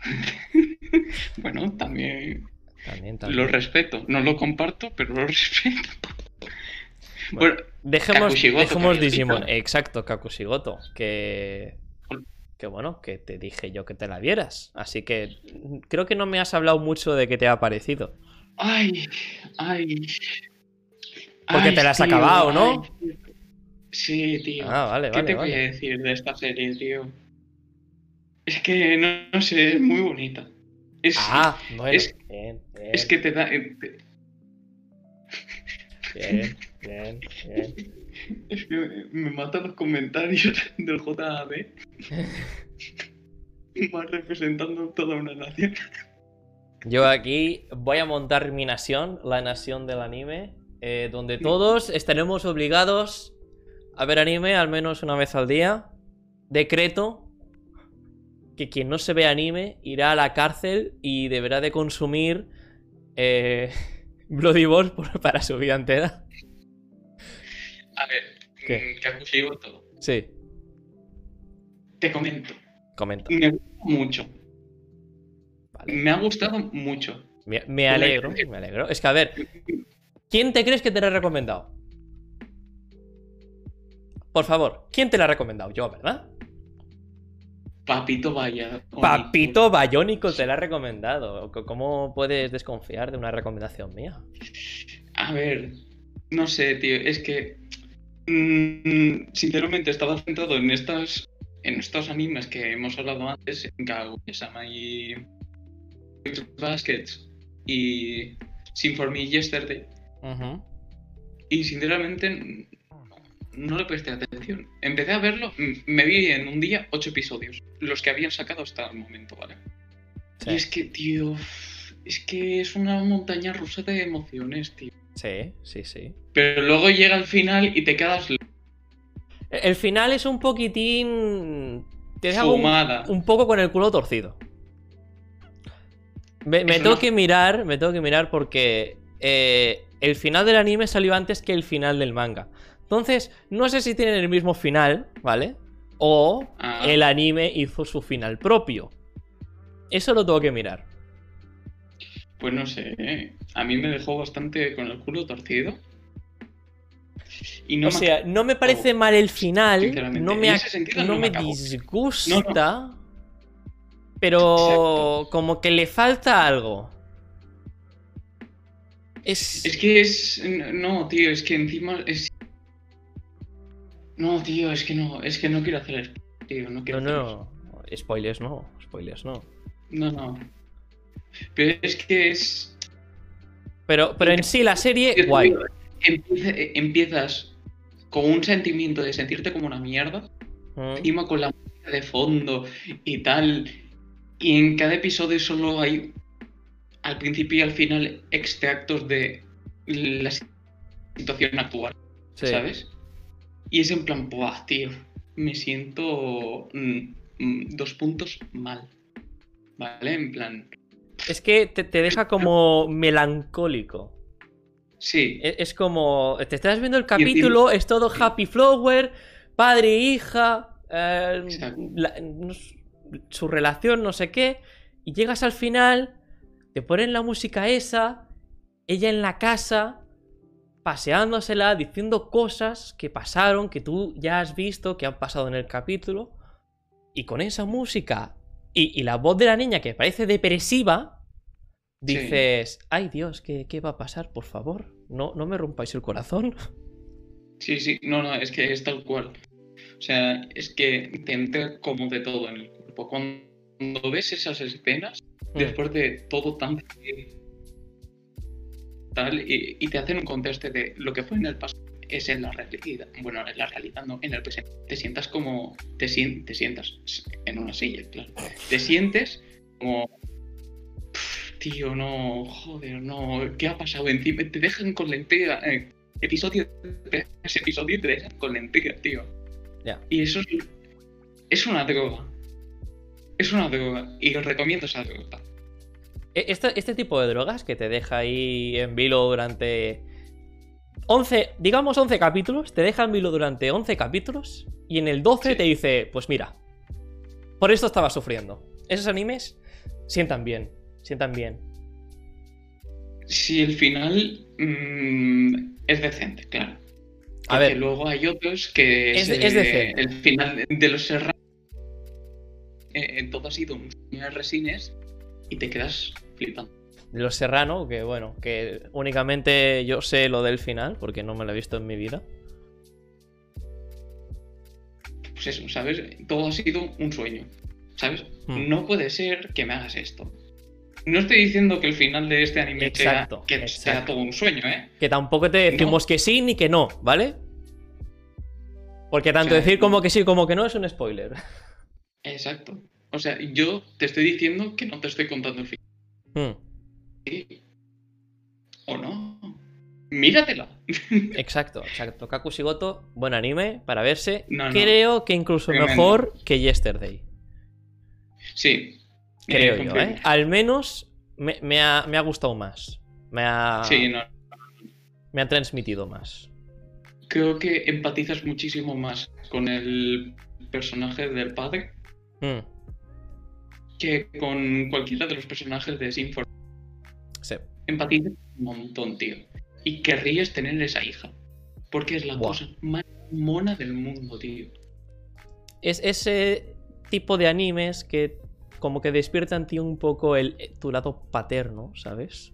Bueno, también También, también. lo respeto. No lo comparto, pero lo respeto. Bueno, Bueno, Dejemos, dejemos Digimon. Exacto, Kakushigoto. Que. Que bueno, que te dije yo que te la vieras. Así que creo que no me has hablado mucho de qué te ha parecido. ay, ay. Porque Ay, te la has tío, acabado, ¿no? Sí, tío. Ah, vale, ¿Qué vale, te voy a vale. decir de esta serie, tío? Es que no, no sé, es muy bonita. Es, Ah, bueno. es- bien, bien, es que te da. eh, te- bien, bien, bien. Es que me matan los comentarios del JAD. Más representando toda una nación. Yo aquí voy a montar mi nación, la nación del anime, eh, donde todos estaremos obligados a ver anime al menos una vez al día. Decreto que quien no se ve anime irá a la cárcel y deberá de consumir eh, Bloody Balls por- para su vida entera. A ver, ¿Qué? mm, que acusivo todo. Sí, Te comento. comenta. Me gusta mucho. Vale. Me ha gustado mucho. Me, me alegro, me alegro. Es que a ver, ¿quién te crees que te la ha recomendado? Por favor, ¿quién te la ha recomendado? Yo, ¿verdad? Papito vaya. Papito Bayónico te la ha recomendado. ¿Cómo puedes desconfiar de una recomendación mía? A ver, no sé, tío. Es que. mm, sinceramente, estaba centrado en estas. En estos animes que hemos hablado antes, en Kaguya-sama y. Baskets y. Sin For Me Yesterday. Y sinceramente no le presté atención. Empecé a verlo, me vi en un día ocho episodios, los que habían sacado hasta el momento, ¿vale? Sí. Y es que, tío, es que es una montaña rusa de emociones, tío. sí, sí, sí. Pero luego llega el final y te quedas El final es un poquitín. Te deja un, poco con el culo torcido. Me, tengo que mirar, me tengo que mirar porque eh, el final del anime salió antes que el final del manga. Entonces, no sé si tienen el mismo final, ¿vale? O Ah. el anime hizo su final propio. Eso lo tengo que mirar. Pues no sé, ¿eh? a mí me dejó bastante con el culo torcido. Y no o me sea, no me parece mal el final, no me, no no me disgusta, pero Exacto. como que le falta algo. Es... Es que es. No, tío, es que encima es. No, tío, es que no, es que no quiero hacer esto, tío, no No, quiero hacer no, spoilers no, spoilers no. No, no. Pero es que es. Pero, pero en sí, la serie, Tío, guay. tío, empieza- empiezas con un sentimiento de sentirte como una mierda, Mm, encima con la música de fondo y tal. Y en cada episodio solo hay, al principio y al final, extractos de la situación actual, sí. ¿sabes? Y es en plan, ¡buah, tío! Me siento mm, mm, dos puntos mal. ¿Vale? En plan, Es que te, te deja como melancólico. sí, E- Es como, te estás viendo el capítulo, es todo happy flower, padre e hija, eh, la- su relación, no sé qué, y llegas al final, te ponen la música esa, ella en la casa, paseándosela, diciendo cosas que pasaron, que tú ya has visto, que han pasado en el capítulo, y con esa música y, y la voz de la niña que parece depresiva, Sí. dices, ay Dios, ¿qué, qué va a pasar? Por favor, no, no me rompáis el corazón. Sí, sí, no, no, es que es tal cual. O sea, es que te entra como de todo en el cuerpo. Cuando ves esas escenas, Mm. después de todo tan tal, y, y te hacen un contraste de lo que fue en el pasado es en la realidad. Bueno, en la realidad no, en el presente. Te sientas como. Te, sien- te sientas en una silla, claro. Te sientes como. "Pff, Tío, no, joder, no, ¿qué ha pasado encima? Te dejan con la intriga. eh, episodio ese episodio te dejan con la intriga, tío. Ya. Y eso es, es una droga. Es una droga. Y os recomiendo esa droga. E- Este, este tipo de drogas que te deja ahí en vilo durante 11, digamos 11 capítulos, te deja en vilo durante 11 capítulos y en el 12 Sí. te dice, pues mira, por esto estaba sufriendo. Esos animes sientan bien, sientan bien. Si el final mm, es decente, claro. A Porque ver. luego hay otros que Es- se- es decente. el final de los serranos eh, todo ha sido un sueño de resines y te quedas flipando. De los Serrano, que bueno, que únicamente yo sé lo del final, porque no me lo he visto en mi vida. Pues eso, ¿sabes? Todo ha sido un sueño. ¿Sabes? Hmm. No puede ser que me hagas esto. No estoy diciendo que el final de este anime Exacto, sea, que sea exacto. todo un sueño, ¿eh? Que tampoco te decimos que sí ni que no, ¿vale? Porque tanto O sea, decir como que sí, como que no es un spoiler. Exacto. O sea, yo te estoy diciendo que no te estoy contando el final. Hmm, ¿O no? Míratela. exacto, exacto. Kakushigoto, buen anime para verse. No, no. Creo que incluso Tremendo. mejor que Yesterday. Sí. Creo Eh, yo, ¿eh? Al menos me, me ha, me ha gustado más. Me ha, Sí, no. me ha transmitido más. Creo que empatizas muchísimo más con el personaje del padre Hmm, que con cualquiera de los personajes de Sinfor. sí. Empatizas un montón, tío. Y querrías tener esa hija. Porque es la cosa más mona del mundo, tío. Es ese tipo de animes que como que despiertan en ti un poco el, tu lado paterno, ¿sabes?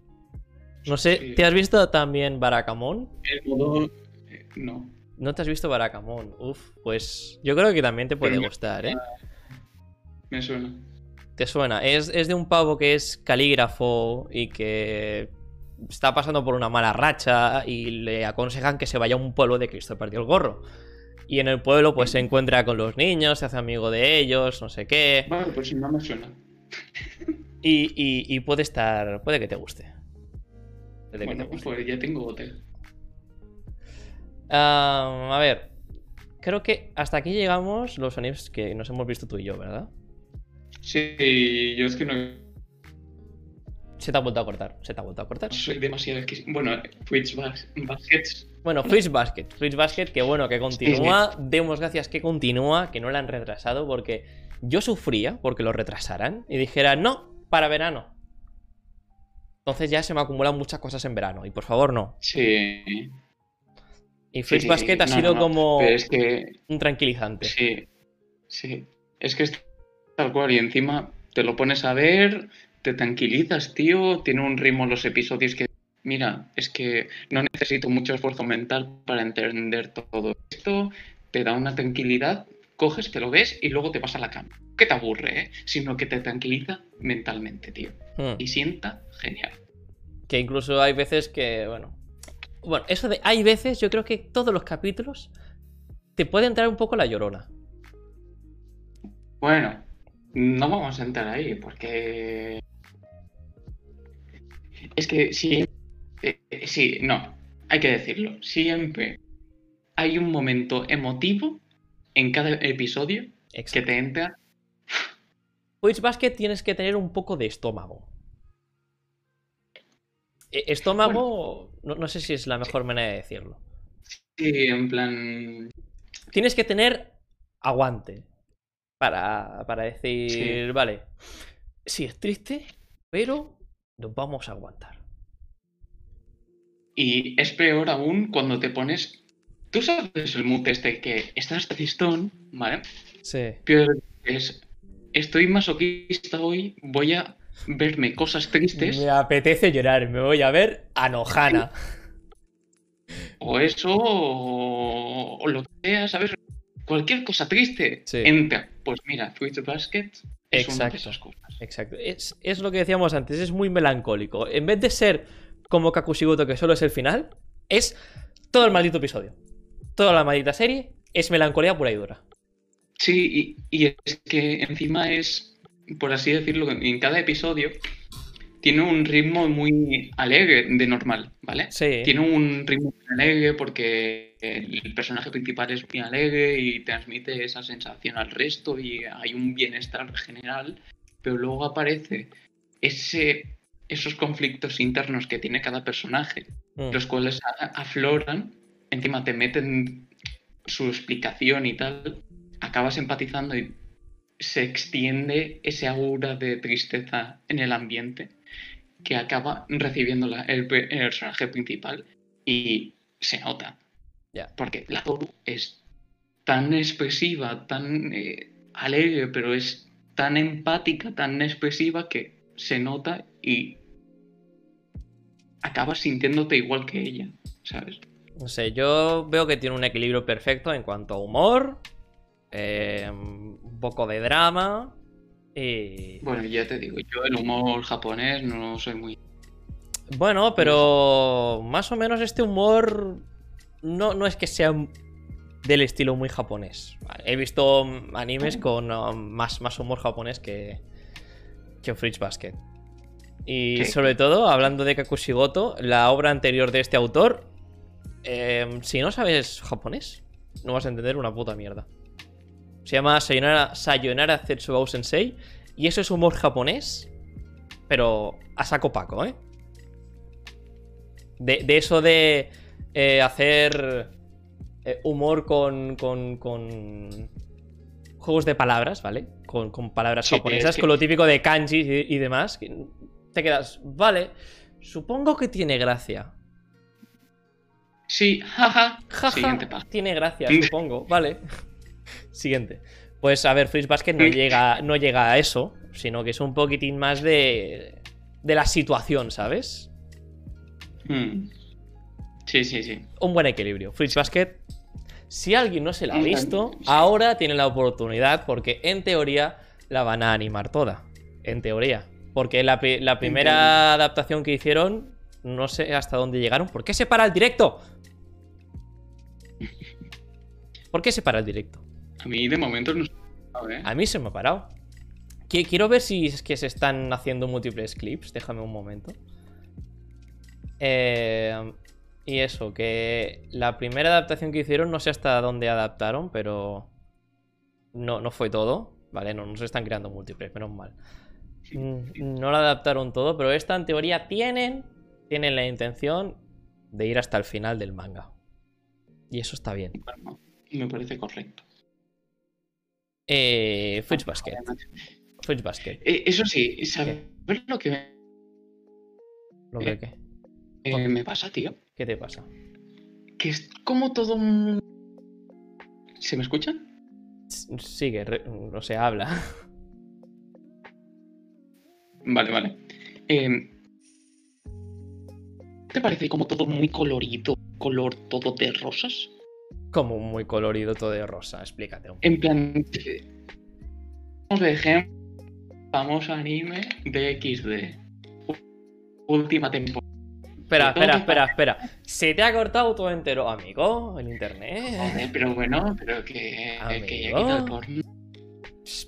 No sé, Sí. ¿te has visto también Barakamon? El modo. eh, no. ¿No te has visto Barakamon? Uf, pues yo creo que también te puede Pero me- gustar, ¿eh? Me suena. ¿Te suena? Es, es de un pavo que es calígrafo y que está pasando por una mala racha y le aconsejan que se vaya a un pueblo de Cristo perdió el gorro. Y en el pueblo pues se encuentra con los niños, se hace amigo de ellos, no sé qué. Vale, pues si no me suena. Y, y- y puede estar. Puede que te guste. Puede que Bueno, te guste. pues ya tengo hotel. Ah, a ver. Creo que hasta aquí llegamos los animes que nos hemos visto tú y yo, ¿verdad? Sí, yo es que no Se te ha vuelto a cortar. Se te ha vuelto a cortar. soy demasiado exquisito. Bueno, Twitch Bas- Baskets. Bueno, Fruits Basket. Fruits Basket, que bueno, que continúa. Demos gracias que continúa, que no la han retrasado, porque yo sufría porque lo retrasaran y dijeran, no, para verano. Entonces ya se me acumulan muchas cosas en verano. Y por favor, no. Sí. Y sí, Basket ha no, sido no, como Pero es que. un tranquilizante. Sí. Sí. Es que es tal cual. Y encima te lo pones a ver, te tranquilizas, tío. Tiene un ritmo los episodios que. Mira, es que no necesito mucho esfuerzo mental para entender todo esto. Te da una tranquilidad, coges, te lo ves y luego te vas a la cama. Que te aburre, ¿eh? Sino que te tranquiliza mentalmente, tío. Hmm. Y sienta genial. Que incluso hay veces que, bueno. Bueno, eso de. Hay veces, yo creo que todos los capítulos te puede entrar un poco la llorona. Bueno, no vamos a entrar ahí porque es que sí, eh, sí, no, hay que decirlo. Siempre hay un momento emotivo en cada episodio que te entra. Witch Basket tienes que tener un poco de estómago. E- Estómago, no, no sé si es la mejor manera de decirlo. Sí, en plan. Tienes que tener aguante para, para decir, Sí. vale, sí es triste, pero nos vamos a aguantar. Y es peor aún cuando te pones. Tú sabes el mood este que estás tristón, ¿vale? Sí. Pero es. Estoy masoquista hoy, voy a verme cosas tristes. Me apetece llorar, me voy a ver a Nohana. O eso, o, o lo que sea, ¿sabes? Cualquier cosa triste, Sí. entra. Pues mira, Fruits Basket es una de esas cosas. Exacto. Es, es lo que decíamos antes, es muy melancólico. En vez de ser como Kakushigoto, que solo es el final, es todo el maldito episodio. Toda la maldita serie es melancolía pura y dura. Sí, y, y es que encima es, por así decirlo, en cada episodio tiene un ritmo muy alegre de normal, ¿vale? Sí. Tiene un ritmo muy alegre porque el personaje principal es muy alegre y transmite esa sensación al resto y hay un bienestar general, pero luego aparece ese, esos conflictos internos que tiene cada personaje, Mm. los cuales afloran, encima te meten su explicación y tal, acabas empatizando y se extiende ese aura de tristeza en el ambiente que acaba recibiendo la- el, pe- el personaje principal y se nota. Porque la Toru es tan expresiva, tan eh, alegre, pero es tan empática, tan expresiva que se nota y acabas sintiéndote igual que ella, ¿sabes? No sé, yo veo que tiene un equilibrio perfecto en cuanto a humor, eh, un poco de drama y... Bueno, ya te digo, yo el humor japonés no soy muy... Bueno, pero más o menos este humor no, no es que sea del estilo muy japonés. He visto animes con um, más, más humor japonés que, que Fridge Basket. Y ¿Qué? sobre todo, hablando de Kakushigoto, la obra anterior de este autor, em, si no sabes japonés, no vas a entender una puta mierda. Se llama Sayonara, Sayonara Zetsubou Sensei y eso es humor japonés, pero a saco paco, ¿eh? De, de eso de eh, hacer eh, humor con, con, con juegos de palabras, ¿vale? Con, con palabras Sí, japonesas, es que- con lo típico de kanji y, y demás. que Te quedas, vale, supongo que tiene gracia. Sí, jaja. Jaja, Siguiente tiene gracia, supongo. Vale. Siguiente. Pues a ver, Freeze Basket no llega, no llega a eso, sino que es un poquitín más de, de la situación, ¿sabes? Mm. Sí, sí, sí. Un buen equilibrio. Freeze Basket, si alguien no se la ha visto, ahora tiene la oportunidad porque en teoría la van a animar toda. En teoría. Porque la, la primera teoría. adaptación que hicieron, no sé hasta dónde llegaron. ¿Por qué se para el directo? ¿Por qué se para el directo? A mí de momento no sé. A ver. A mí se me ha parado. Qui- Quiero ver si es que se están haciendo múltiples clips. Déjame un momento. Eh, y eso, que la primera adaptación que hicieron, no sé hasta dónde adaptaron, pero no, no fue todo. Vale, no, no se están creando múltiples, menos mal. Mm, No lo adaptaron todo, pero esta en teoría tienen, tienen la intención de ir hasta el final del manga. Y eso está bien. Me parece correcto. Eh, Basket. Fruits Basket. Eh, eso sí, ¿sabes lo que me, ¿Lo que qué? eh, me pasa, tío? ¿Qué te pasa? Que es como todo un... ¿Se me escuchan? S- Sigue, re- o sea, habla. Vale, vale. Eh, ¿Te parece como todo muy colorido? Color todo de rosas. Como muy colorido todo de rosa, explícate. un poco. En plan... Vamos de ejemplo, famoso anime de XD. Última temporada. Espera, espera, espera, espera. Se te ha cortado todo entero, amigo, el internet. Joder, pero bueno, pero que, que ya quita el porno.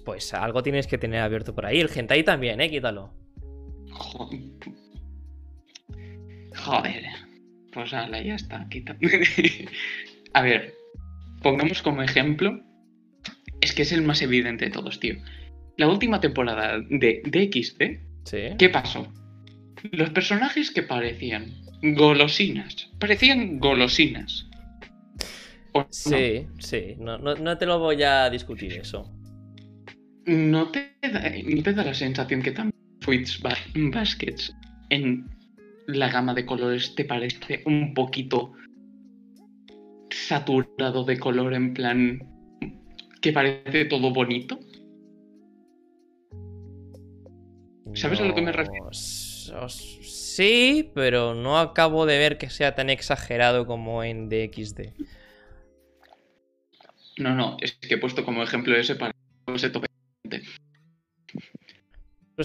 Pues algo tienes que tener abierto por ahí. El hentai también, eh, quítalo. Jo- Joder. Pues ala, ya está. Quita. A ver, pongamos como ejemplo. Es que es el más evidente de todos, tío. La última temporada de, de XD, Sí. ¿qué pasó? Los personajes que parecían golosinas. Parecían golosinas. Sí, sí. No, no- no te lo voy a discutir eso. ¿No te, da, ¿No te da la sensación que también Fruits Ba- Baskets en la gama de colores te parece un poquito saturado de color en plan que parece todo bonito? ¿Sabes a lo que me refiero? Sí, pero no acabo de ver que sea tan exagerado como en DXD. No, no, es que he puesto como ejemplo ese para tope.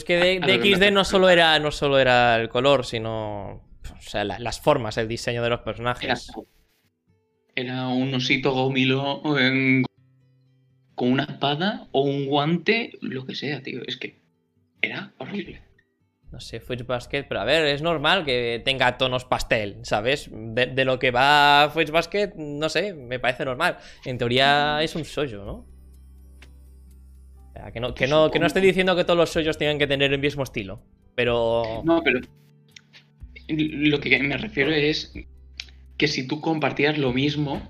Que de, A lo que DXD no solo era, no solo era el color, sino. O sea, la- las formas, el diseño de los personajes. era un osito gomilo en- con una espada o un guante, lo que sea, tío. Es que era horrible. No sé, Fruits Basket, pero a ver, es normal que tenga tonos pastel, ¿sabes? De, de lo que va Fruits Basket, no sé, me parece normal. En teoría es un sollo, ¿no? O sea, que no, que no, que no estoy diciendo que todos los sollos tengan que tener el mismo estilo, pero... No, pero lo que me refiero es que si tú compartías lo mismo,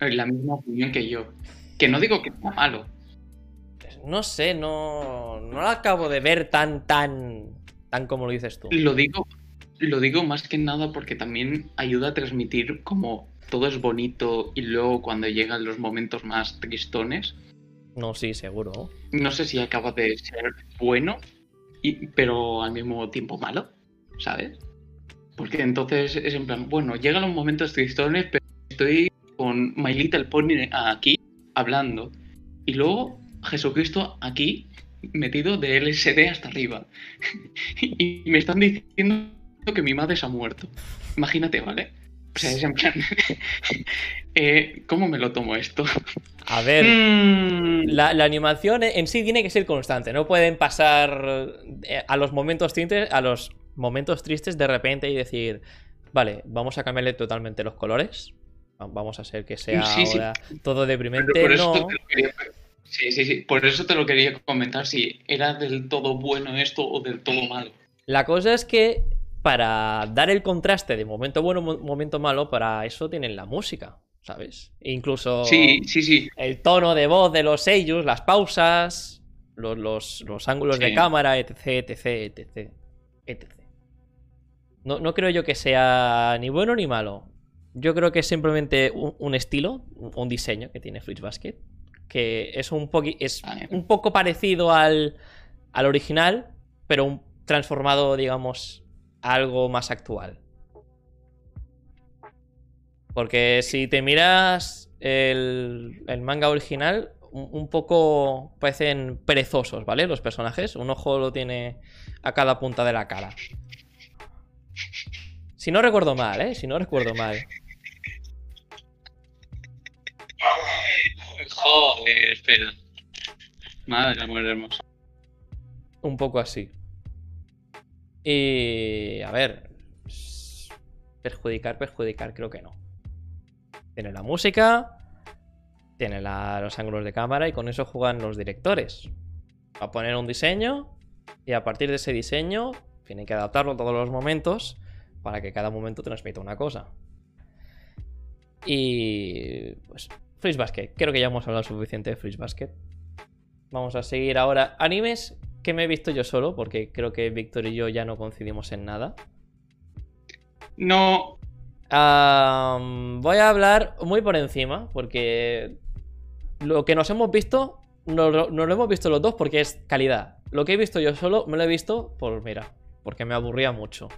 eh, la misma opinión que yo, que no digo que sea malo, No sé, no, no lo acabo de ver tan, tan, tan como lo dices tú. lo digo, lo digo más que nada porque también ayuda a transmitir como todo es bonito y luego cuando llegan los momentos más tristones, No, sí, seguro. no sé si acaba de ser bueno, y- pero al mismo tiempo malo, ¿sabes? Porque entonces es en plan, bueno, llegan los momentos tristones, pero estoy con My Little Pony aquí hablando. Y luego Jesucristo aquí metido de LSD hasta arriba. y me están diciendo que mi madre se ha muerto. Imagínate, ¿vale? O sea, es en plan. eh, ¿Cómo me lo tomo esto? A ver, Mm, la, la animación en sí tiene que ser constante. No pueden pasar eh, a los momentos tristes, a los momentos tristes de repente y decir, vale, vamos a cambiarle totalmente los colores. Va- Vamos a hacer que sea Sí, sí. ahora todo deprimente. Pero por eso no. te lo quería- Sí, sí, sí. Por eso te lo quería comentar si era del todo bueno esto o del todo malo. La cosa es que para dar el contraste de momento bueno, mo- momento malo, para eso tienen la música, ¿sabes? E Incluso Sí, sí, sí. el tono de voz de los sellos, las pausas, los, los- los ángulos de cámara, etc, etc, etc, etc. No, no creo yo que sea ni bueno ni malo. Yo creo que es simplemente un, un estilo, un diseño que tiene Fruits Basket, que es un, es Vale. un poco parecido al, al original, pero un- transformado, digamos, a algo más actual. Porque si te miras el, el manga original, un, un poco parecen perezosos, ¿vale? Los personajes. Un ojo lo tiene a cada punta de la cara. Si no recuerdo mal, ¿eh? Si no recuerdo mal. Joder, espera. Madre amor hermoso. Un poco así. Y... A ver... Perjudicar, perjudicar, creo que no. Tiene la música, tiene la- los ángulos de cámara y con eso juegan los directores. Va a poner un diseño y a partir de ese diseño tienen que adaptarlo a todos los momentos para que cada momento transmita una cosa. Y... Pues... Freeze Basket. Creo que ya hemos hablado suficiente de Freeze Basket. Vamos a seguir ahora. Animes que me he visto yo solo, porque creo que Víctor y yo ya no coincidimos en nada. No. Voy a hablar muy por encima, porque lo que nos hemos visto, nos, nos lo hemos visto los dos porque es calidad. Lo que he visto yo solo, me lo he visto por, mira, porque me aburría mucho.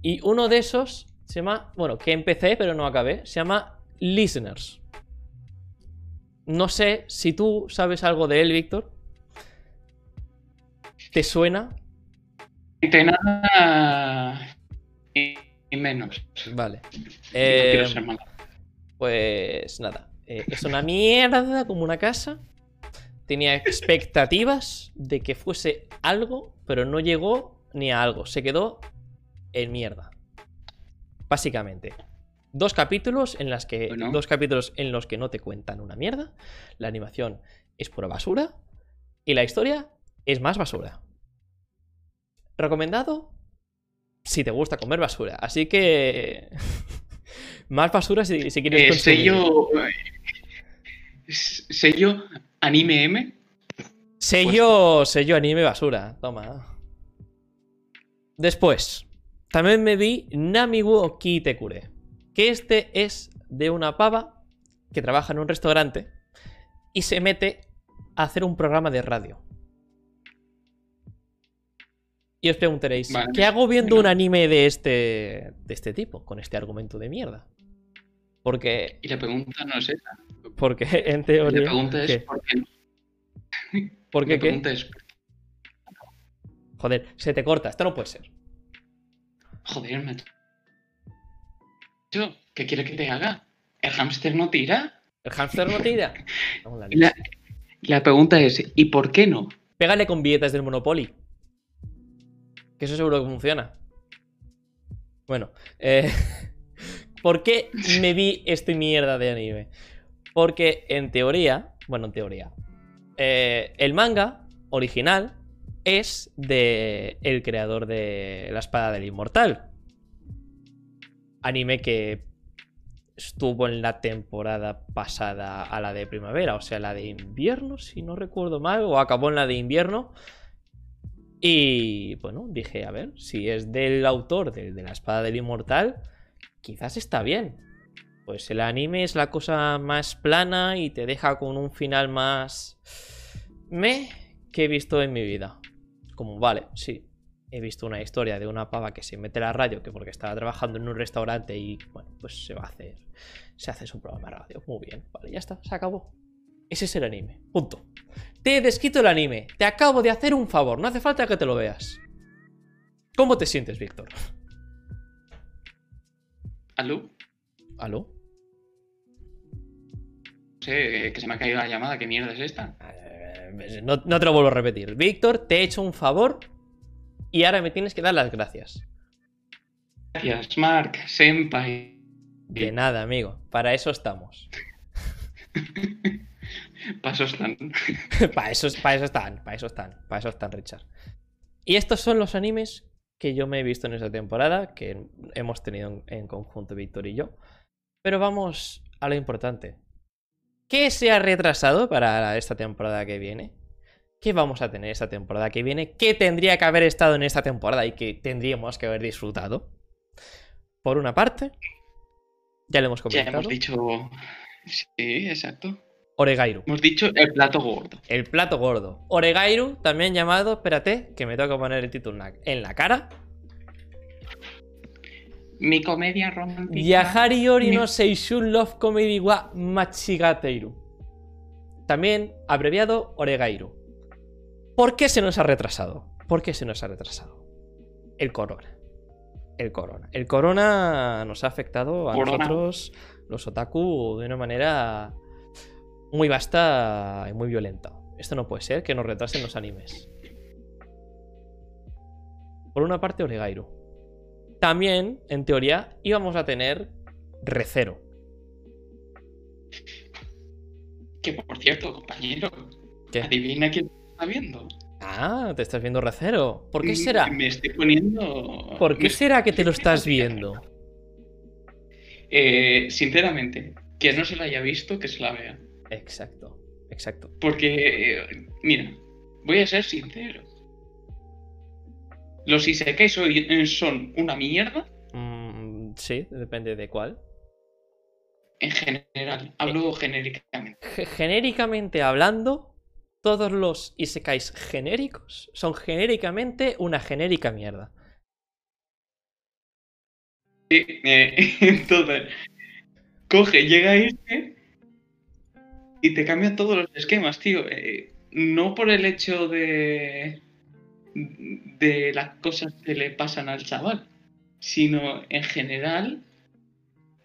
Y uno de esos se llama, bueno, que empecé pero no acabé, se llama Listeners. No sé si tú sabes algo de él, Víctor. ¿Te suena? De nada. Y, menos. Vale. Eh. Pues nada, eh, es una mierda como una casa. Tenía expectativas de que fuese algo, pero no llegó ni a algo. Se quedó en mierda. Básicamente. Dos capítulos en las que. Bueno. Dos capítulos en los que no te cuentan una mierda. La animación es pura basura. Y la historia es más basura. ¿Recomendado? Si te gusta comer basura. Así que. más basura si, si quieres Eh, sello. Sello Anime M. Sello, sello anime basura. Toma. Después, también me vi Namiwo Kitekure. Que este es de una pava que trabaja en un restaurante y se mete a hacer un programa de radio. Y os preguntaréis, Vale. ¿qué hago viendo un anime de este, de este tipo? Con este argumento de mierda. Porque, Y la pregunta no es esa. porque en La teoría... pregunta es ¿qué? por qué no. ¿Por qué La qué? es. Joder, se te corta, esto no puede ser. Joder, macho. ¿Qué quiere que te haga? ¿El hámster no tira? El hámster no tira. La pregunta es, ¿y por qué no? Pégale con billetes del Monopoly. Que eso seguro que funciona. Bueno, eh, ¿por qué me vi este mierda de anime? Porque en teoría, bueno, en teoría, eh, el manga original es de el creador de La Espada del Inmortal. Anime que estuvo en la temporada pasada a la de primavera, o sea, la de invierno, si no recuerdo mal, o acabó en la de invierno. Y bueno, dije, a ver, si es del autor de, de La Espada del Inmortal, quizás está bien. Pues el anime es la cosa más plana y te deja con un final más... Me que he visto en mi vida. Como, vale, sí, he visto una historia de una pava que se mete la radio que porque estaba trabajando en un restaurante y, bueno, pues se va a hacer... Se hace su programa de radio. Muy bien, vale, ya está, se acabó. Ese es el anime, punto. Te he descrito el anime. Te acabo de hacer un favor. No hace falta que te lo veas. ¿Cómo te sientes, Víctor? ¿Aló? ¿Aló? No sé, que se me ha caído la llamada. ¿Qué mierda es esta? Eh, No, no te lo vuelvo a repetir. Víctor, te he hecho un favor y ahora me tienes que dar las gracias. Gracias, Mark, Senpai. De nada, amigo. Para eso estamos. Pasos tan. para, eso, para eso están, para eso están, para eso están, Richard. Y estos son los animes que yo me he visto en esta temporada, que hemos tenido en, en conjunto Víctor y yo. Pero vamos a lo importante. ¿Qué se ha retrasado para esta temporada que viene? ¿Qué vamos a tener esta temporada que viene? ¿Qué tendría que haber estado en esta temporada y que tendríamos que haber disfrutado? Por una parte, ya lo hemos Ya comentado, hemos dicho. Sí, exacto. Oregairu. Hemos dicho el plato gordo. El plato gordo. Oregairu, también llamado, espérate, que me tengo que poner el título en la cara. Mi comedia romántica. Yahari Ori Mi- no Seishun Love Comedy wa Machigateiru. También abreviado Oregairu. ¿Por qué se nos ha retrasado? ¿Por qué se nos ha retrasado? El corona. El corona. El corona nos ha afectado a Corona. nosotros, los otaku, de una manera muy vasta y muy violenta. Esto no puede ser que nos retrasen los animes. Por una parte, Oregairu. También, en teoría, íbamos a tener Recero. Que por cierto, compañero. ¿Qué? Adivina quién está viendo. Ah, te estás viendo Recero. ¿Por qué será? Me estoy poniendo. ¿Por qué me- será que te lo estás viendo? Eh, sinceramente, quien no se la haya visto, que se la vea. Exacto, exacto. Porque, eh, mira, voy a ser sincero. Los Isekais son una mierda Mm, sí, depende de cuál. en general. Hablo genéricamente. Ge- genéricamente hablando, todos los isekais genéricos son genéricamente una genérica mierda. Sí, eh, entonces, coge, llega este y te cambia todos los esquemas, tío. Eh, no por el hecho de, de las cosas que le pasan al chaval, sino en general.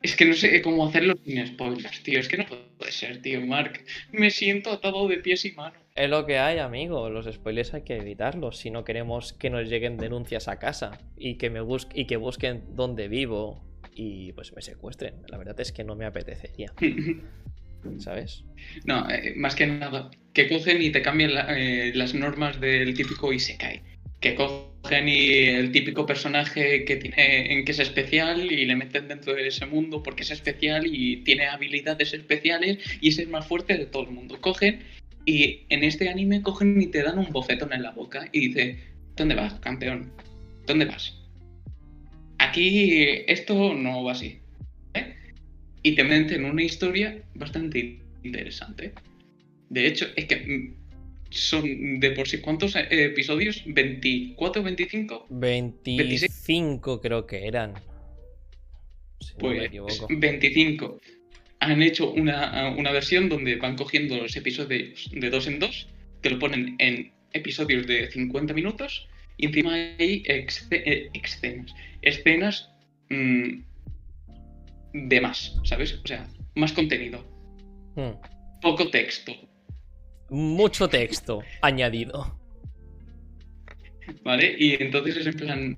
Es que no sé cómo hacerlo sin spoilers, tío. Es que no puede ser, tío, Mark. Me siento atado de pies y manos. Es lo que hay, amigo. Los spoilers hay que evitarlos si no queremos que nos lleguen denuncias a casa y que me bus- y que busquen dónde vivo y pues me secuestren. La verdad es que no me apetecería, ¿sabes? No, eh, más que nada, que cogen y te cambian eh, las normas del típico Isekai. Que cogen y el típico personaje que tiene en que es especial y le meten dentro de ese mundo porque es especial y tiene habilidades especiales y es el más fuerte de todo el mundo. Cogen y en este anime cogen y te dan un bofetón en la boca y dice, ¿dónde vas, campeón? ¿Dónde vas? Aquí esto no va así. Y te meten una historia bastante interesante. De hecho, es que mm, son de por sí, ¿cuántos eh, episodios? ¿24 o 25? 25 creo que eran. Si no me Pues equivoco. 25. Han hecho una, una versión donde van cogiendo los episodios de dos en dos, que lo ponen en episodios de 50 minutos, y encima hay eh, escenas. Escenas mm, de más, ¿sabes? O sea, más contenido. Hmm. Poco texto. Mucho texto añadido. ¿Vale? Y entonces es en plan.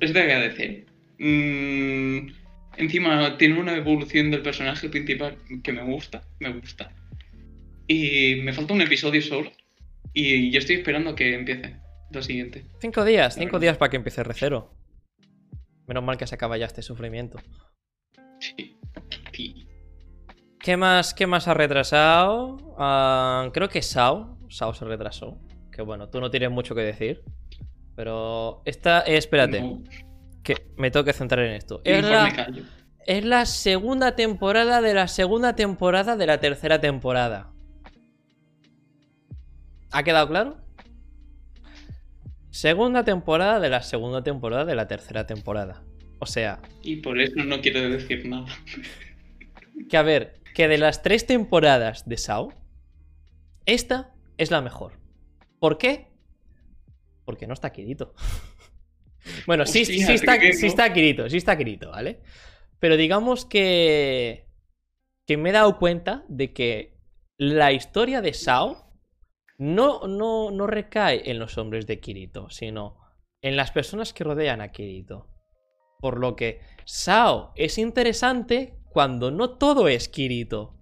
Es de agradecer. Mm, encima tiene una evolución del personaje principal que me gusta, me gusta. Y me falta un episodio solo. Y yo estoy esperando a que empiece lo siguiente. Cinco días, cinco días para que empiece Recero. Menos mal que se acaba ya este sufrimiento. Sí. Sí. ¿Qué más, qué más ha retrasado? Ah, creo que Sao. Sao se retrasó. Que bueno, tú no tienes mucho que decir. Pero esta, eh, espérate, No, que me tengo que centrar en esto. Es me la, es la segunda temporada de la segunda temporada de la tercera temporada. ¿Ha quedado claro? Segunda temporada de la segunda temporada de la tercera temporada. O sea, Y por eso no quiero decir nada. que a ver, que de las tres temporadas de Sao, esta es la mejor. ¿Por qué? Porque no está Kirito. Bueno, sí, Hostia, sí, está, sí está Kirito, sí está Kirito, ¿vale? Pero digamos que. que me he dado cuenta de que la historia de Sao no, no, no recae en los hombres de Kirito, sino en las personas que rodean a Kirito. Por lo que Sao es interesante cuando no todo es Kirito.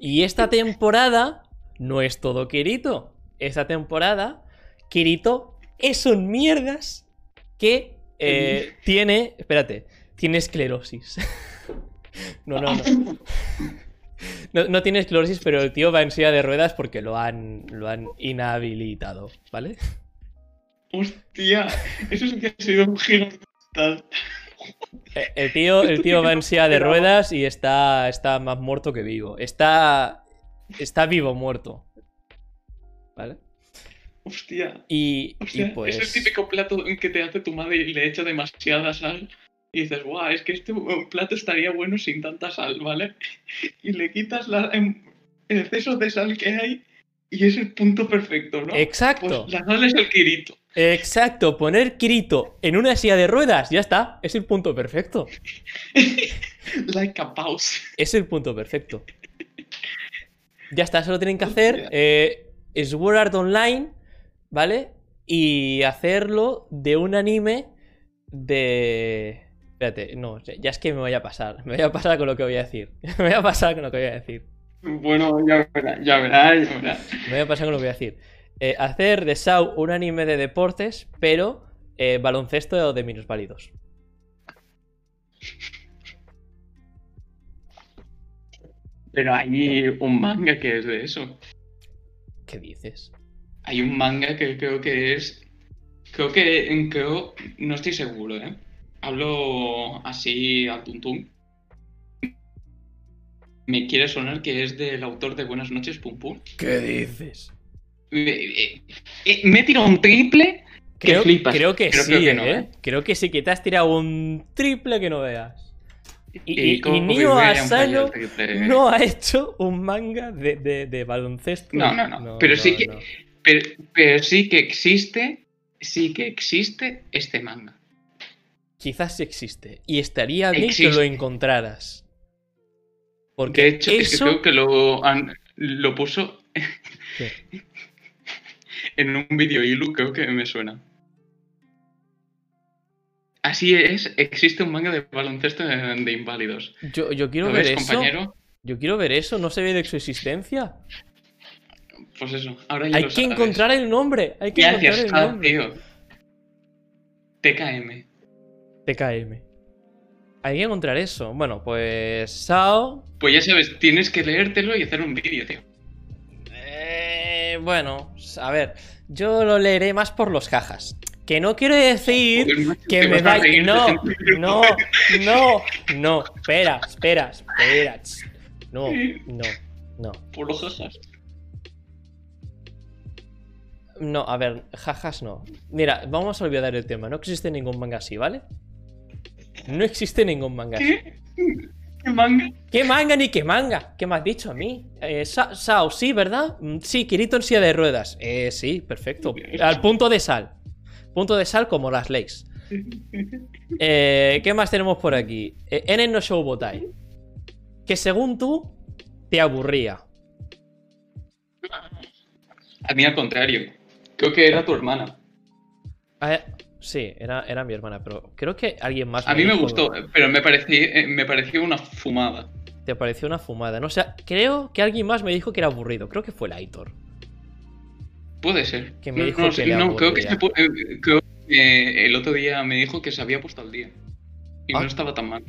Y esta temporada no es todo Kirito. Esta temporada, Kirito es un mierdas que eh, tiene. Espérate, tiene esclerosis. no, no, no. No, no tiene esclerosis, pero el tío va en silla de ruedas porque lo han, lo han inhabilitado, ¿vale? Hostia, eso sí que ha sido un giro total. Eh, El tío, el tío va en silla de ruedas y está, está más muerto que vivo. Está, está vivo muerto. ¿Vale? Hostia. Y, pues... es el típico plato en que te hace tu madre y le echa demasiada sal. Y dices, guau, es que este plato estaría bueno sin tanta sal, ¿vale? Y le quitas la, em, el exceso de sal que hay y es el punto perfecto, ¿no? Exacto. Pues la sal es el Kirito. Exacto, poner Kirito en una silla de ruedas, ya está, es el punto perfecto. Like a pause. Es el punto perfecto. Ya está, solo tienen que hacer eh, Sword Art Online, ¿vale? Y hacerlo de un anime de... Espérate, no, ya es que me voy a pasar. Me voy a pasar con lo que voy a decir. Me voy a pasar con lo que voy a decir. Bueno, ya verás, ya verás, ya verás. Me voy a pasar con lo que voy a decir. Eh, hacer de Sao un anime de deportes, pero eh, baloncesto de minusválidos. Pero hay un manga que es de eso. ¿Qué dices? Hay un manga que creo que es. Creo que. Creo. No estoy seguro, ¿eh? Hablo así al tuntum. Me quiere sonar que es del autor de Buenas noches, Pum Pum. ¿Qué dices? Eh, eh, eh, me he tirado un triple que Creo, flipas. creo que sí, creo que no, ¿eh? ¿eh? Creo que sí, que te has tirado un triple que no veas. Y, y, Nio me Asano no ha hecho un manga de, de- de baloncesto. No, no, no, pero sí que- Pero, pero sí que existe. Sí que existe este manga. Quizás sí existe. Y estaría bien que lo encontraras. Porque De hecho, es que eso... creo que lo, han- lo puso ¿Qué? en un vídeo hilo, creo que me suena. Así es, existe un manga de baloncesto de, inválidos. Yo, yo quiero ¿Lo ver ves, eso. compañero? Yo quiero ver eso. No se ve de su existencia. Pues eso, ahora ya Hay lo que sabes. encontrar el nombre. Hay que Gracias, encontrar el nombre. tío. TKM. TKM. Hay que encontrar eso. Bueno, pues. Sao. Pues ya sabes, tienes que leértelo y hacer un vídeo, tío. Eh, bueno, a ver. Yo lo leeré más por los jajas. Que no quiero decir Joder, que me vas a vaya. reír de No, no, no, no. Espera, espera, espera. No, no, no. Por los jajas. No, a ver, jajas no. Mira, vamos a olvidar el tema. No existe ningún manga así, ¿vale? No existe ningún manga. ¿Qué? ¿Qué manga? ¿Qué manga ni qué manga? ¿Qué me has dicho a mí? Eh, Sa- Sao, sí, ¿verdad? Mm, Sí, Kirito en silla de ruedas. Eh, sí, perfecto. Al punto de sal. Punto de sal como las leyes. Eh, ¿Qué más tenemos por aquí? Eh, Enen no Shoubotai. Que según tú, te aburría. A mí al contrario. Creo que era tu hermana. Ah, sí, era, era mi hermana, pero creo que alguien más. A mí me gustó, pero me pareció, eh, me pareció una fumada. Te pareció una fumada. No sé, creo que alguien más me dijo que era aburrido. Creo que fue el Aitor. Puede ser. Que me no, dijo no que sé, le no, creo que, se eh, creo que el otro día me dijo que se había puesto al día. Y Ah. no estaba tan mal.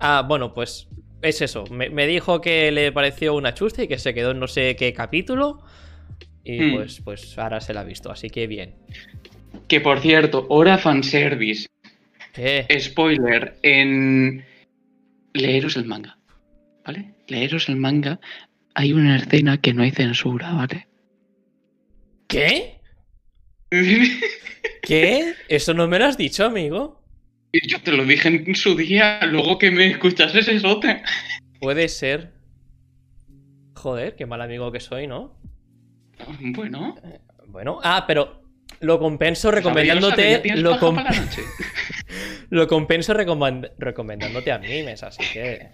Ah, bueno, pues es eso. Me, me dijo que le pareció una chusta y que se quedó en no sé qué capítulo. Y Hmm. pues, pues ahora se la ha visto, así que bien. Que por cierto, hora fanservice. ¿Qué? Spoiler, en leeros el manga. ¿Vale? Leeros el manga. Hay una escena que no hay censura, ¿vale? ¿Qué? ¿Qué? Eso no me lo has dicho, amigo. Yo te lo dije en su día, luego que me escuchases esote. Puede ser. Joder, qué mal amigo que soy, ¿no? Bueno, Bueno, ah, pero Lo compenso Pues recomendándote. Lo, com- lo compenso recomend- recomendándote animes, así que.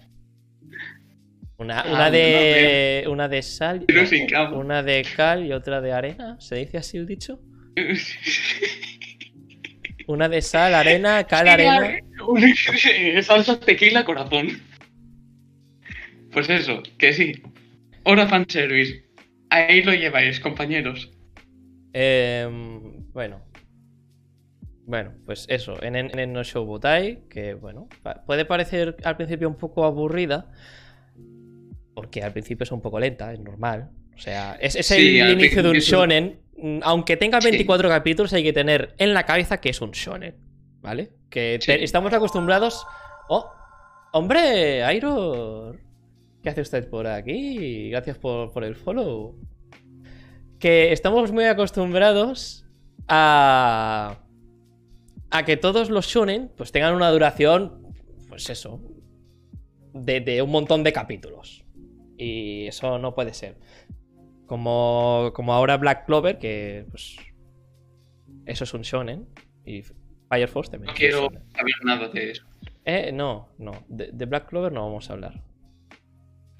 Una, Ah, una no, de. Una de sal. Una de cal y otra de arena. ¿Se dice así el dicho? Una de sal, arena, cal, arena. Salsa, tequila, corazón. Pues eso, que sí. Hora fanservice. Ahí lo lleváis, compañeros. Em, bueno. Bueno, pues eso, en, en, No Show Butai, que bueno, puede parecer al principio un poco aburrida, porque al principio es un poco lenta, es normal. O sea, es, es Sí, el inicio de un shonen. mm, Aunque tenga Sí. 24 capítulos, hay que tener en la cabeza que es un shonen, ¿vale? Que te- estamos acostumbrados... ¡Oh! ¡Hombre! ¡Airo! ¿Qué hace usted por aquí? Gracias por, por el follow que estamos muy acostumbrados a a que todos los shonen pues tengan una duración pues eso de, de un montón de capítulos y eso no puede ser como como ahora Black Clover que pues eso es un shonen y Fire Force también No quiero saber nada de eso. eh no no de, de Black Clover no vamos a hablar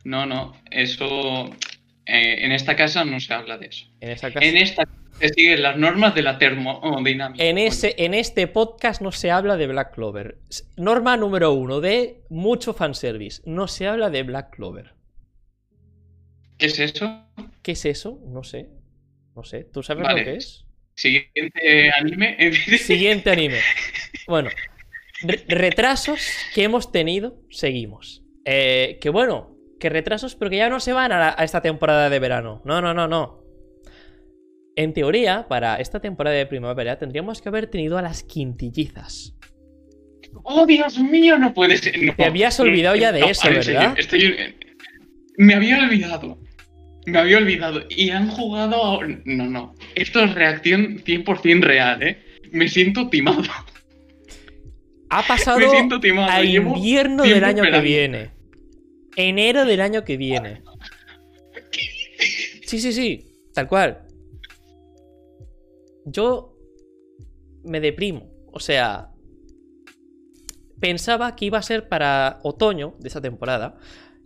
No, no, eso. eh, en esta casa no se habla de eso. en esa casa En esta se siguen las normas de la termodinámica. En, ese, en este podcast no se habla de Black Clover. Norma número uno de mucho fanservice. No se habla de Black Clover. ¿Qué es eso? ¿Qué es eso? No sé. No sé. ¿Tú sabes Vale. lo que es? Siguiente anime. Siguiente anime. Bueno, re- retrasos que hemos tenido, seguimos. Eh, que bueno, que retrasos, pero que ya no se van a, la- a esta temporada de verano. No, no, no, no. En teoría, para esta temporada de primavera tendríamos que haber tenido a las quintillizas. ¡Oh, Dios mío! No puede ser. no. Te habías olvidado ya de eso, ¿verdad? estoy- Me había olvidado. Me había olvidado. Y han jugado. a- No, no. Esto es reacción 100% real, ¿eh? Me siento timado. Ha pasado Me siento timado. a invierno del año que viene. Enero del año que viene. Sí, sí, sí. Tal cual. Yo me deprimo. O sea, pensaba que iba a ser para otoño de esa temporada.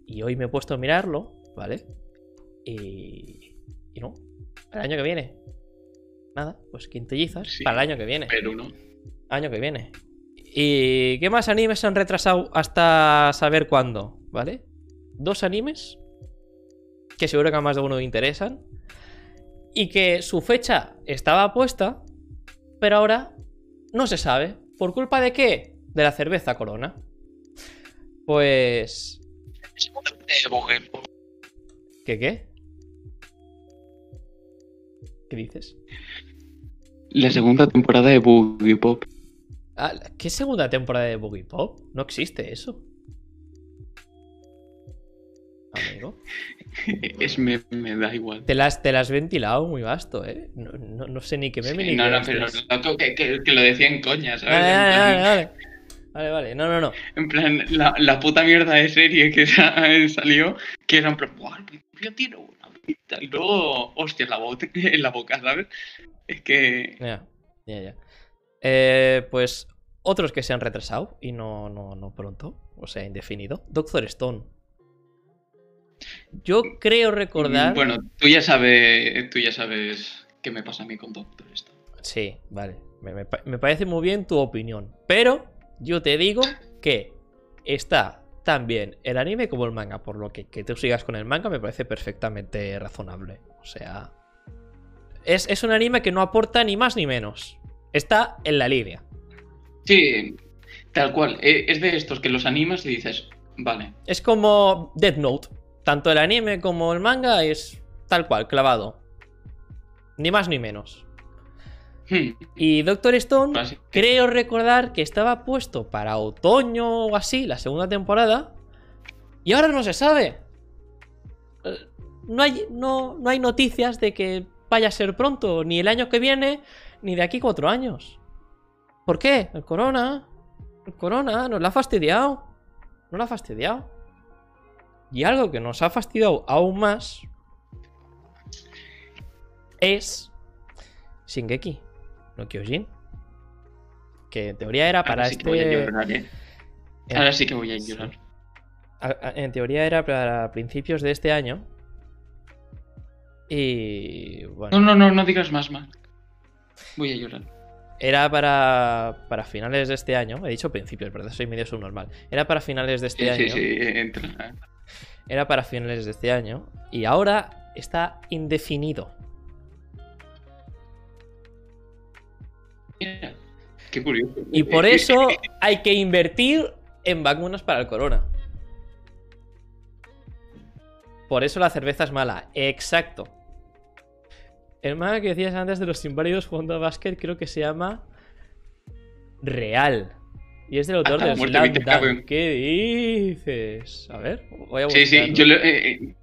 Y hoy me he puesto a mirarlo, ¿vale? Y. Y no. Para el año que viene. Nada, pues quintillizas Sí. para el año que viene. Pero no. Año que viene. ¿Y qué más animes se han retrasado hasta saber cuándo? ¿Vale? Dos animes que seguro que a más de uno le interesan y que su fecha estaba puesta, pero ahora no se sabe. ¿Por culpa de qué? De la cerveza Corona. Pues... ¿Qué qué? ¿Qué dices? La segunda temporada de Boogie Pop. Ah, ¿Qué segunda temporada de Boogie Pop? No existe eso. Amigo. Es, me, me da igual. Te las, te las has ventilado muy vasto, ¿eh? No, no- no sé ni qué meme Sí, ni no, qué no, pero loco, que, que- que lo decía en coña, ¿sabes? Vale, vale, vale, vale. No, no, no. En plan, la, la puta mierda de serie que sa- salió, que era en plan, "Buah, al principio tiene una pinta", y luego, hostia, en la, boca, en la boca, ¿sabes? Es que. Ya, ya, ya. Eh, pues otros que se han retrasado y no, no, no pronto, o sea, indefinido. Doctor Stone. Yo creo recordar. Bueno, tú ya sabes, tú ya sabes qué me pasa a mí con Doctor Stone. Sí, vale. Me, me pa- me parece muy bien tu opinión. Pero yo te digo que está tan bien el anime como el manga. Por lo que que tú sigas con el manga me parece perfectamente razonable. O sea. Es, es un anime que no aporta ni más ni menos. Está en la línea. Sí, tal cual. eh, Es de estos que los animas y dices, vale. Es como Death Note. Tanto el anime como el manga es tal cual, clavado. Ni más ni menos. Hmm, Y Doctor Stone así. Creo recordar que estaba puesto para otoño o así, la segunda temporada. Y ahora no se sabe. Eh, No hay, no, no hay noticias de que vaya a ser pronto, ni el año que viene, ni de aquí cuatro años. ¿Por qué? El corona. El corona nos la ha fastidiado. No la ha fastidiado. Y algo que nos ha fastidiado aún más es Shingeki. no Kyojin. Que en teoría era para Ahora sí que voy a este. llorar, ¿eh? en- Ahora sí que voy a llorar. En teoría era para principios de este año. Y. Bueno. No, no, no, no digas más, Mark. Voy a llorar. Era para, para finales de este año. He dicho principios, ¿verdad? Soy medio subnormal. Era para finales de este Sí, año. sí, sí, entra. Era para finales de este año. Y ahora está indefinido. Qué curioso. Y por eso hay que invertir en vacunas para el corona. Por eso la cerveza es mala. Exacto. El manga que decías antes de los inválidos jugando a básquet creo que se llama Real. Y es del autor de Slam. Dunk. ¿Qué dices? A ver, voy a Sí, sí, buscarlo. yo lo, eh, eh,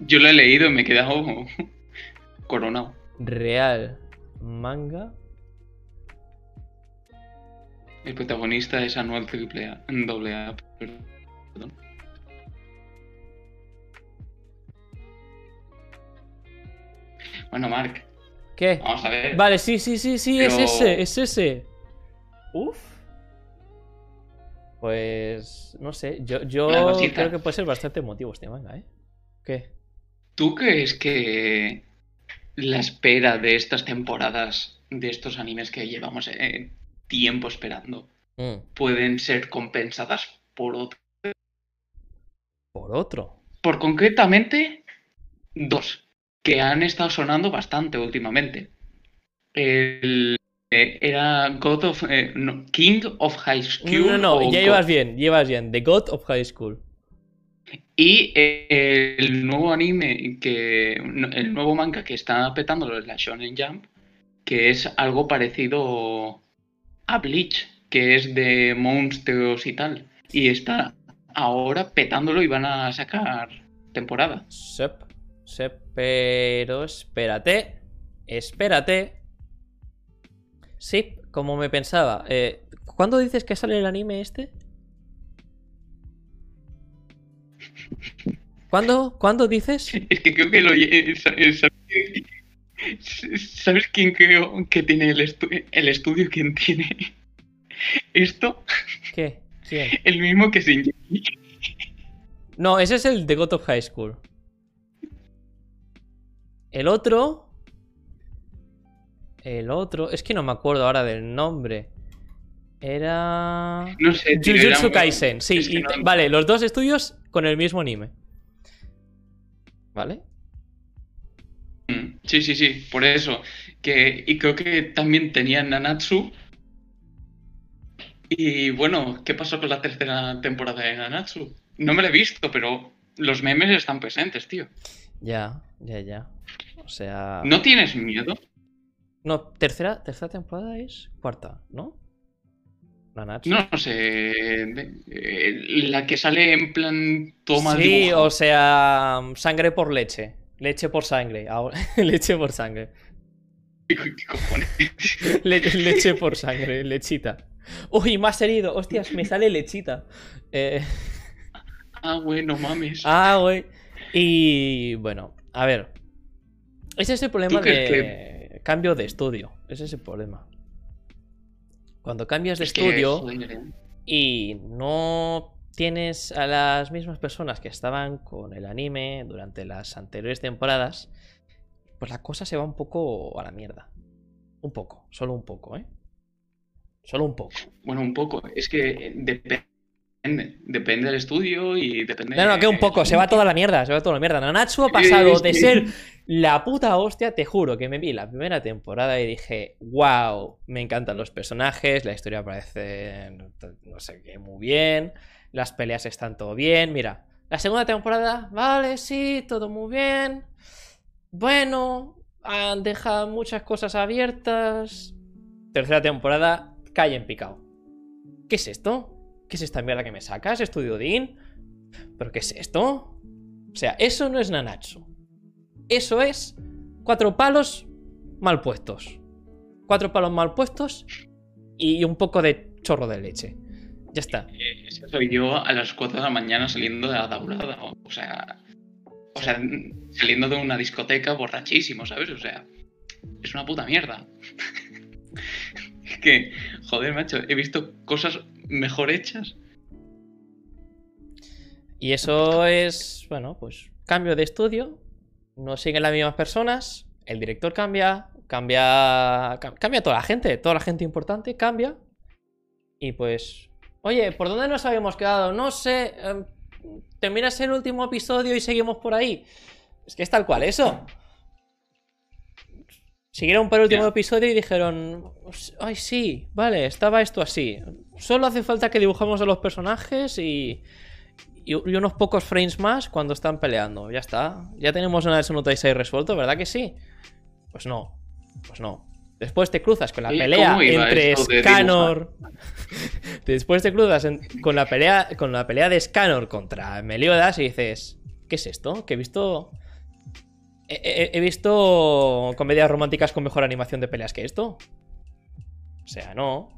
yo lo he leído y me he quedado coronado. Real. Manga. El protagonista es Anual Triple A, doble A, perdón. Bueno, Mark, ¿Qué? vamos a ver. Vale, sí, sí, sí, sí, es ese, es ese. Uf. Pues no sé, yo, creo que puede ser bastante emotivo este manga, ¿eh? ¿Qué? ¿Tú crees que la espera de estas temporadas, de estos animes que llevamos eh, tiempo esperando, Mm, pueden ser compensadas por otro? por otro. Por concretamente dos que han estado sonando bastante últimamente. El, eh, era God of eh, no, King of High School. No, no, no, ya God- llevas bien, llevas bien. The God of High School. Y eh, el nuevo anime que. El nuevo manga que está petándolo es la Shonen Jump, que es algo parecido a Bleach, que es de monstruos y tal. Y está ahora petándolo y van a sacar temporada. Sep, sep, pero espérate, espérate. Sí, como me pensaba. Eh, ¿Cuándo dices que sale el anime este? ¿Cuándo? ¿Cuándo dices? Es que creo que lo. lle- ¿Sabes, ¿Sabes quién creo que tiene el, estu- el estudio? ¿Quién tiene esto? ¿Qué? ¿Quién? El mismo que Shinji. No, ese es el de God of High School. El otro. El otro. Es que no me acuerdo ahora del nombre. Era. No sé. tío, Jujutsu era- Kaisen, sí. y- no- Vale, los dos estudios con el mismo anime. ¿Vale? Mm, Sí, sí, sí, por eso. Que, y creo que también tenía Nanatsu. Y bueno, ¿qué pasó con la tercera temporada de Nanatsu? No me la he visto, pero los memes están presentes, tío. Ya, ya, ya. O sea. ¿No tienes miedo? No, tercera, tercera temporada es cuarta, ¿no? Nanatsu. No, no sé. eh, la que sale en plan toma Sí, o sea, sangre por leche. Leche por sangre. ahora- leche por sangre. ¿Qué cojones? Le- leche por sangre, lechita. Uy, más herido. Hostias, me sale lechita. Eh, Ah, bueno, mames. ah, güey. Y bueno, a ver. Ese es el problema ¿Tú crees de cambio de estudio. Ese es el problema. Cuando cambias de Es estudio y no tienes a las mismas personas que estaban con el anime durante las anteriores temporadas, pues la cosa se va un poco a la mierda. Un poco, solo un poco, ¿eh? Solo un poco. Bueno, un poco. Es que depende. Depende del estudio y depende. No, no, que un poco, se va toda la mierda, se va toda la mierda. Nanatsu ha pasado de ser la puta hostia, te juro que me vi la primera temporada y dije, wow, me encantan los personajes, la historia parece, no sé qué, muy bien, las peleas están todo bien, mira, la segunda temporada, vale, sí, todo muy bien, bueno, han dejado muchas cosas abiertas, tercera temporada, cae en picado. ¿Qué es esto? ¿Qué es esta mierda que me sacas, Estudio Dean? ¿Pero qué es esto? O sea, eso no es Nanatsu. Eso es cuatro palos mal puestos. Cuatro palos mal puestos y un poco de chorro de leche. Ya está. Eh, ese soy yo a las 4 de la mañana saliendo de la tablada. O, sea. O sea, saliendo de una discoteca borrachísimo, ¿sabes? O sea, es una puta mierda. que, joder, macho, he visto cosas mejor hechas. Y eso es, bueno, pues cambio de estudio, no siguen las mismas personas, el director cambia, cambia, cambia toda la gente, toda la gente importante cambia. Y pues, oye, ¿por dónde nos habíamos quedado? No sé, em, terminas el último episodio y seguimos por ahí. Es que es tal cual eso. Siguieron por el último episodio y dijeron, ay sí, vale, estaba esto así. Solo hace falta que dibujamos a los personajes y, y, unos pocos frames más cuando están peleando. Ya está. Ya tenemos una de 6 resuelto, ¿verdad que sí? Pues no. Pues no. Después te cruzas con la pelea entre Scanor. Después te cruzas con, la pelea, con la pelea de Scanor contra Meliodas y dices: ¿Qué es esto? Que he visto. He, visto comedias románticas con mejor animación de peleas que esto. O sea, no.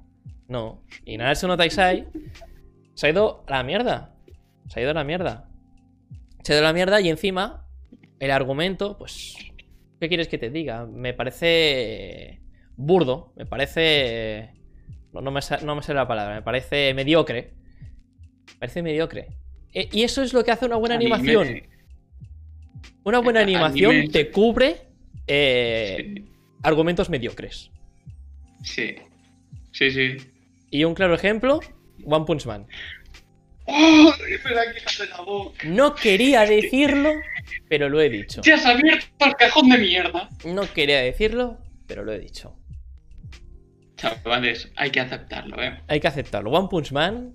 No. Y Nanatsu no Taisai se ha ido a la mierda. Se ha ido a la mierda. Se ha ido a la mierda y encima el argumento, pues ¿Qué quieres que te diga? Me parece burdo, me parece... No, me, no me sale la palabra, me parece mediocre. Me parece mediocre. E, y eso es lo que hace una buena animación. Una buena animación te cubre eh, argumentos mediocres. Sí. Sí, sí. Y un claro ejemplo, One Punch Man. ¡Oh! la boca. No quería decirlo, pero lo he dicho. ¡Ya has abierto el cajón de mierda! No quería decirlo, pero lo he dicho. Chavales, hay que aceptarlo, ¿eh? Hay que aceptarlo. One Punch Man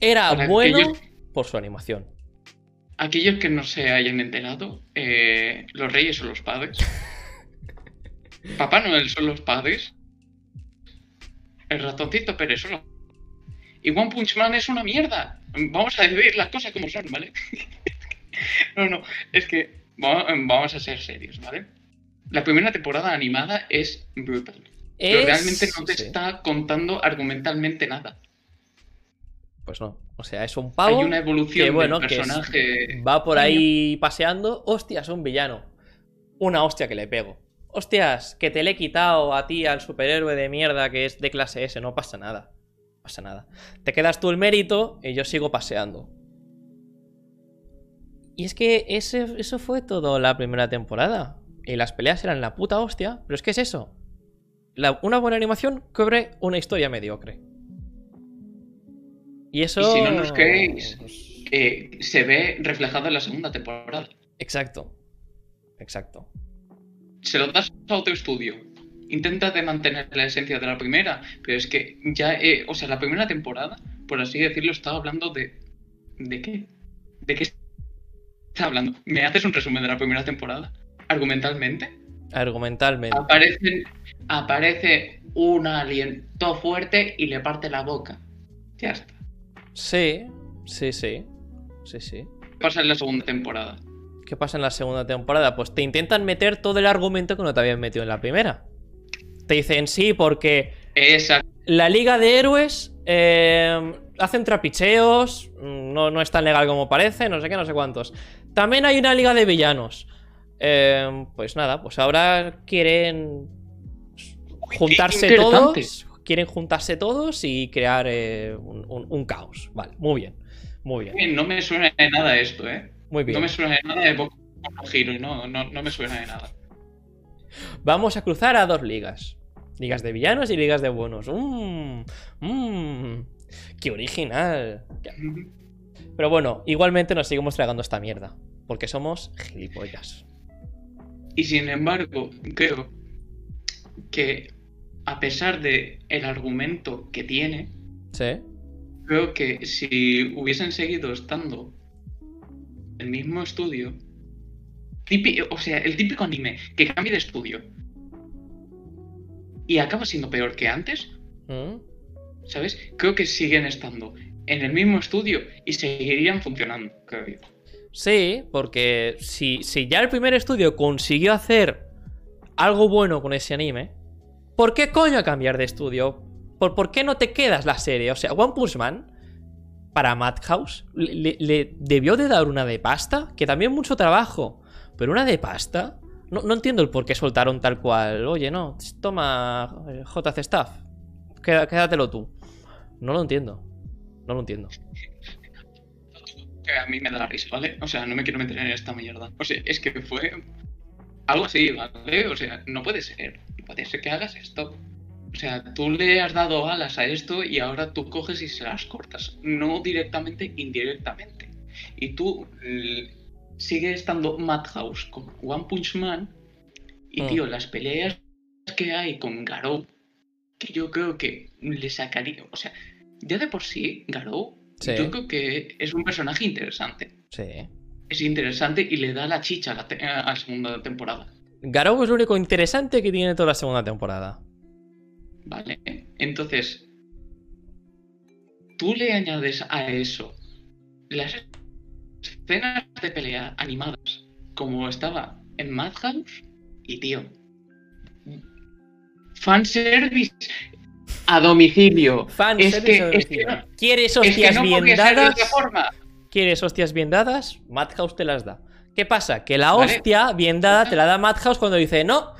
era bueno por su animación. Aquellos que no se hayan enterado, eh, los reyes son los padres. Papá Noel son los padres. El ratoncito Pérez son los y One Punch Man es una mierda. Vamos a decir las cosas como son, ¿vale? no, no, es que vamos a ser serios, ¿vale? La primera temporada animada es brutal. Pero realmente no te está contando argumentalmente nada. Pues no. O sea, es un pavo. Hay una evolución que, bueno, personaje. va por ahí paseando. Hostias, un villano. Una hostia que le pego. Hostias, que te le he quitado a ti al superhéroe de mierda que es de clase S. No pasa nada pasa nada. Te quedas tú el mérito y yo sigo paseando. Y es que ese, eso fue todo la primera temporada. Y las peleas eran la puta hostia. Pero es que es eso. una buena animación cubre una historia mediocre. Y eso. Y si no nos creéis, pues se ve reflejado en la segunda temporada. Exacto. Exacto. Se lo das a otro estudio intenta de mantener la esencia de la primera, pero es que ya, o sea, la primera temporada, por así decirlo, estaba hablando de... ¿De qué? ¿De qué está hablando? ¿Me haces un resumen de la primera temporada? ¿Argumentalmente? Argumentalmente. Aparece, aparece un alien todo fuerte y le parte la boca. Ya está. Sí, sí, sí. Sí, sí. ¿Qué pasa en la segunda temporada? ¿Qué pasa en la segunda temporada? Pues te intentan meter todo el argumento que no te habían metido en la primera. Te dicen sí porque la Liga de Héroes eh, hacen trapicheos, no, no, es tan legal como parece, no sé qué, no sé cuántos. También hay una Liga de Villanos. Eh, pues nada, pues ahora quieren juntarse todos. Quieren juntarse todos y crear eh, un, caos. Vale, muy bien. Muy bien. No me suena de nada esto, ¿eh? Muy bien. No me suena de nada de poco giro, no, no, no me suena de nada. Vamos a cruzar a dos ligas. Ligas de villanos y ligas de buenos. Mmm, mmm, ¡Qué original! Pero bueno, igualmente nos seguimos tragando esta mierda. Porque somos gilipollas. Y sin embargo, creo que a pesar de el argumento que tiene, ¿Sí? creo que si hubiesen seguido estando el mismo estudio, o sea, el típico anime que cambia de estudio y acaba siendo peor que antes, ¿Mm? ¿sabes? Creo que siguen estando en el mismo estudio y seguirían funcionando, creo Sí, porque si, si ya el primer estudio consiguió hacer algo bueno con ese anime, ¿por qué coño cambiar de estudio? ¿Por, ¿Por qué no te quedas la serie? O sea, One Punch Man, para Madhouse, le debió de dar una de pasta, que también mucho trabajo. Pero una de pasta. No, entiendo el por qué soltaron tal cual. Oye, no, toma eh, JC Staff. quédatelo tú. No lo entiendo. No lo entiendo. A mí me da la risa, ¿vale? O sea, no me quiero meter en esta mierda. O sea, es que fue algo así, ¿vale? O sea, no puede ser. Puede ser que hagas esto. O sea, tú le has dado alas a esto y ahora tú coges y se las cortas. No directamente, indirectamente. Y tú l- sigue estando Madhouse con One Punch Man. Y Mm. tío, las peleas que hay con Garou, que yo creo que le sacaría. O sea, ya de por sí, Garou, Sí. yo creo que es un personaje interesante. Sí. Es interesante y le da la chicha a la, te- a la segunda temporada. Garou es lo único interesante que tiene toda la segunda temporada. ¿Vale? Entonces, tú le añades a eso las escenas de pelea animadas como estaba en Madhouse y tío. Fanservice a domicilio. Fan Es service que- a es que domicilio. no- ¿Quieres Es que hostias no bien podía ser de dadas? otra forma. ¿Quieres hostias bien dadas? Madhouse te las da. ¿Qué pasa? Que la Vale. hostia bien dada te la da Madhouse cuando dice, no,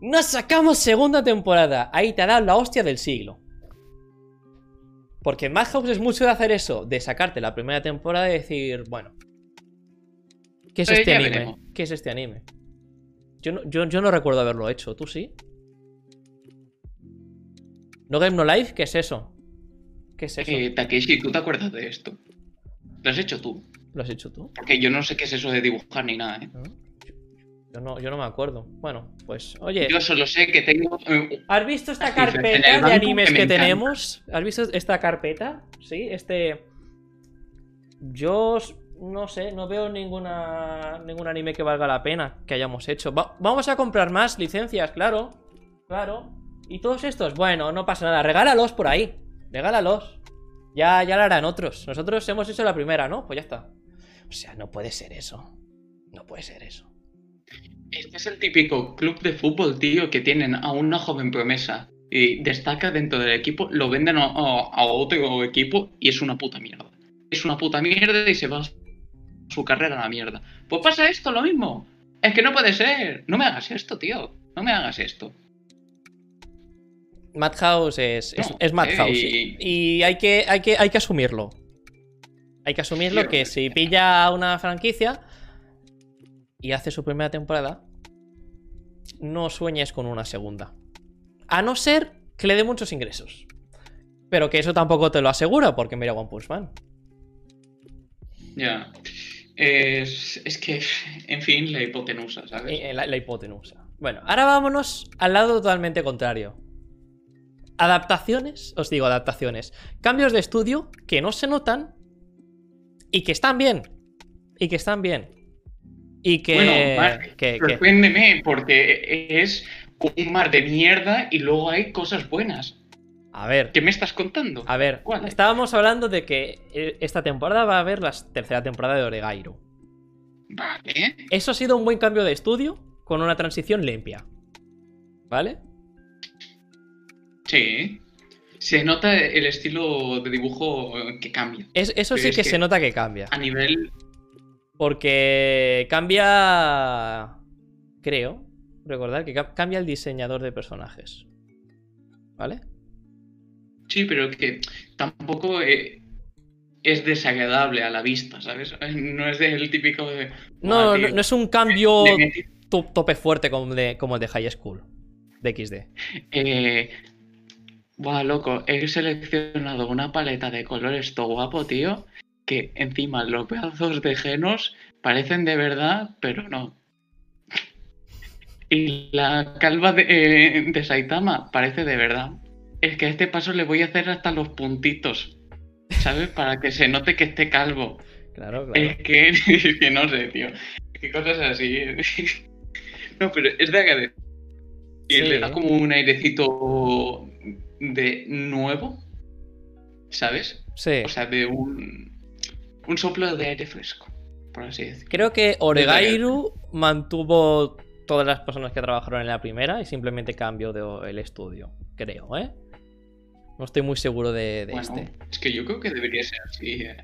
no sacamos segunda temporada. Ahí te ha dado la hostia del siglo. Porque Madhouse es mucho de hacer eso, de sacarte la primera temporada y decir, bueno, ¿qué es este anime? veremos. ¿Qué es este anime? Yo no, yo, yo no recuerdo haberlo hecho, ¿tú sí? ¿No Game No Life? ¿Qué es eso? ¿Qué es eso? Eh, Takeshi, ¿tú te acuerdas de esto? Lo has hecho tú. ¿Lo has hecho tú? Porque yo no sé qué es eso de dibujar ni nada, ¿eh? Yo, no, yo no me acuerdo. Bueno, pues, oye. Yo solo sé que tengo eh, ¿Has visto esta carpeta de animes que tenemos? ¿Has visto esta carpeta? Sí, este. Yo no sé, no veo ninguna ningún anime que valga la pena que hayamos hecho. Va- vamos a comprar más licencias, claro. Claro. Y todos estos, bueno, no pasa nada. Regálalos por ahí. Regálalos. Ya, ya lo harán otros. Nosotros hemos hecho la primera, ¿no? Pues ya está. O sea, no puede ser eso. No puede ser eso. Este es el típico club de fútbol, tío, que tienen a una joven promesa y destaca dentro del equipo, lo venden a, otro equipo y es una puta mierda. Es una puta mierda y se va su carrera a la mierda. Pues pasa esto, lo mismo. Es que no puede ser. No me hagas esto, tío. No me hagas esto. Madhouse es, es, Madhouse. eh, Y, y hay, que, hay, que, hay que asumirlo. Hay que asumirlo que si pilla una franquicia y hace su primera temporada, no sueñes con una segunda. A no ser que le dé muchos ingresos. Pero que eso tampoco te lo asegura, porque mira One Punch Man. Ya. Es, es que, en fin, la hipotenusa, ¿sabes? Eh, La, la hipotenusa. Bueno, ahora vámonos al lado totalmente contrario. Adaptaciones, os digo adaptaciones. Cambios de estudio que no se notan y que están bien. Y que están bien. Y que. Bueno, que- que- Sorpréndeme, porque es un mar de mierda y luego hay cosas buenas. a ver, ¿Qué me estás contando? a ver. ¿Cuál? Estábamos hablando de que eh, esta temporada va a haber la tercera temporada de Oregairo. Vale. Eso ha sido un buen cambio de estudio con una transición limpia. ¿Vale? Sí. Se nota el estilo de dibujo que cambia. Es- eso sí es que que- se nota que cambia. A nivel. Porque cambia. Creo. Recordar que ca- cambia el diseñador de personajes. ¿Vale? Sí, pero que tampoco eh, es desagradable a la vista, ¿sabes? No es el típico de. No, "Buah, no, no es un cambio tope fuerte como de, como el de High School. De XD. Eh, buah, loco, he seleccionado una paleta de colores todo guapo, tío. Que encima los pedazos de genos parecen de verdad, pero no. Y la calva de, eh, de Saitama parece de verdad. Es que a este paso le voy a hacer hasta los puntitos, ¿sabes? Para que se note que esté calvo. Claro, claro. Es que, es que no sé, tío. Qué cosas así. No, pero es de agradecer. Y Sí. le da como un airecito de nuevo, ¿sabes? Sí. O sea, de un, un soplo de aire fresco, por así decirlo. Creo que Oregairu mantuvo todas las personas que trabajaron en la primera y simplemente cambió de- el estudio. Creo, ¿eh? No estoy muy seguro de, de Bueno, este. es que yo creo que debería ser así. eh.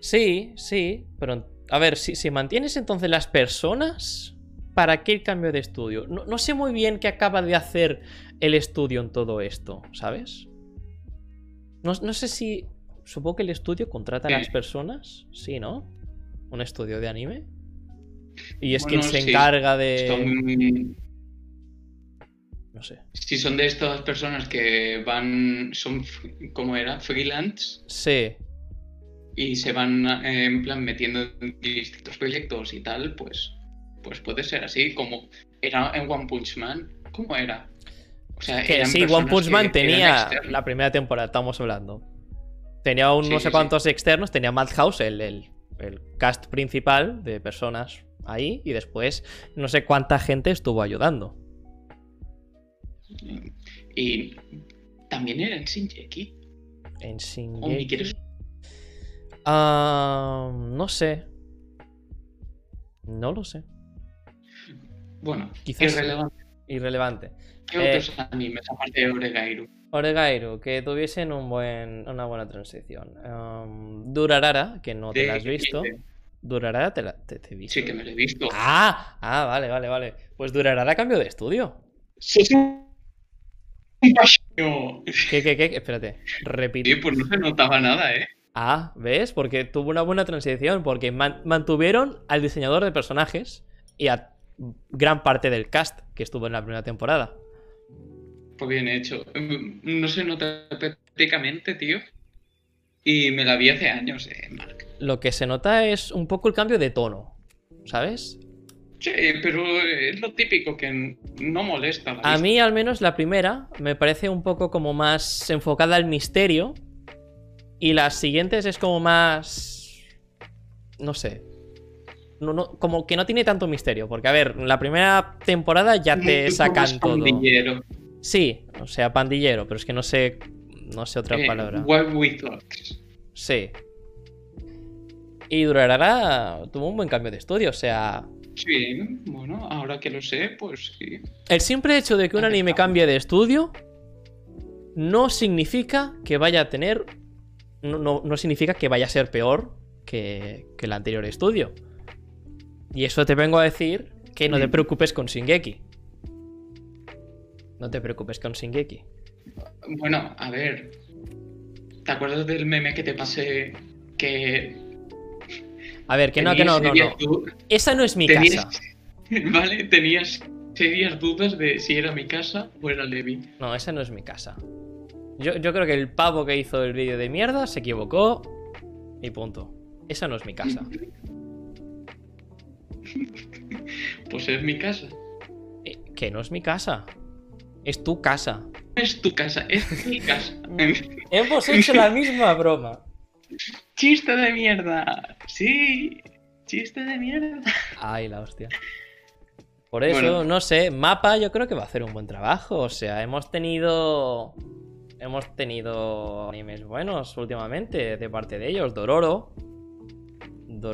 Sí, sí, pero a ver, si, si mantienes entonces las personas, ¿para qué el cambio de estudio? No, no sé muy bien qué acaba de hacer el estudio en todo esto, ¿sabes? No, no sé si. Supongo que el estudio contrata a las Sí. personas. Sí, ¿no? Un estudio de anime. Y es Bueno, quien se sí. encarga de. Son- No sé. si son de estas personas que van, son, ¿cómo era? Freelance Sí. y se van eh, en plan metiendo en distintos proyectos y tal, pues, pues puede ser así, como era en One Punch Man. ¿Cómo era? O sea, Que sí, One Punch Man tenía la primera temporada, estamos hablando. Tenía un Sí, no sé sí. cuántos externos, tenía Madhouse, el, el, el cast principal de personas ahí, y después no sé cuánta gente estuvo ayudando. Y también era en Shinjeki. En ¿O me Shingeki. quieres? Ah, no sé. No lo sé. Bueno, Quizás- irrelevante. Irrelevante. ¿Qué Eh, otros animes aparte de Oregairu? Oregairu, que tuviesen un buen, una buena transición. Um, Durarara, que no te la has visto. Durarara te la te, te he visto. Sí, que me lo he visto. Ah, ah, vale, vale, vale. Pues Durarara cambio de estudio. ¡Sos un pasillo! ¿Qué, qué, qué? Espérate, repite. Sí, pues no se notaba nada, ¿eh? Ah, ¿ves? Porque tuvo una buena transición, porque man- mantuvieron al diseñador de personajes y a gran parte del cast que estuvo en la primera temporada. Pues bien hecho. Mm, No se nota prácticamente, tío. Y me la vi hace años, eh, Mark. Lo que se nota es un poco el cambio de tono, ¿sabes? Sí, pero es lo típico que no molesta. a la A vista. mí, al menos, la primera me parece un poco como más enfocada al misterio. Y las siguientes es como más. No sé. No, no, como que no tiene tanto misterio. Porque, a ver, la primera temporada ya te sacan todo. pandillero. Sí, o sea, pandillero, pero es que no sé. No sé otra Eh, palabra. What we thought. Sí. Y Durarara tuvo un buen cambio de estudio. O sea, Sí, bueno, ahora que lo sé, pues sí. El simple hecho de que un anime cambie de estudio no significa que vaya a tener. No, no- no significa que vaya a ser peor que, que el anterior estudio. Y eso te vengo a decir que no te Mm. preocupes con Shingeki. No te preocupes con Shingeki. Bueno, a ver. ¿Te acuerdas del meme que te pasé que. A ver, que no, que no, no, no. Esa no es mi tenías- casa. Vale, tenías serias dudas de si era mi casa o era Levi. No, esa no es mi casa. Yo, yo creo que el pavo que hizo el vídeo de mierda se equivocó. Y punto. Esa no es mi casa. Pues es mi casa. Eh, Que no es mi casa. Es tu casa. Es tu casa, es mi casa. Hemos hecho la misma broma. Chiste de mierda. Sí, chiste de mierda. Ay, la hostia. Por eso, Bueno. no sé, Mapa yo creo que va a hacer un buen trabajo. O sea, hemos tenido... Hemos tenido animes buenos últimamente de parte de ellos. Dororo.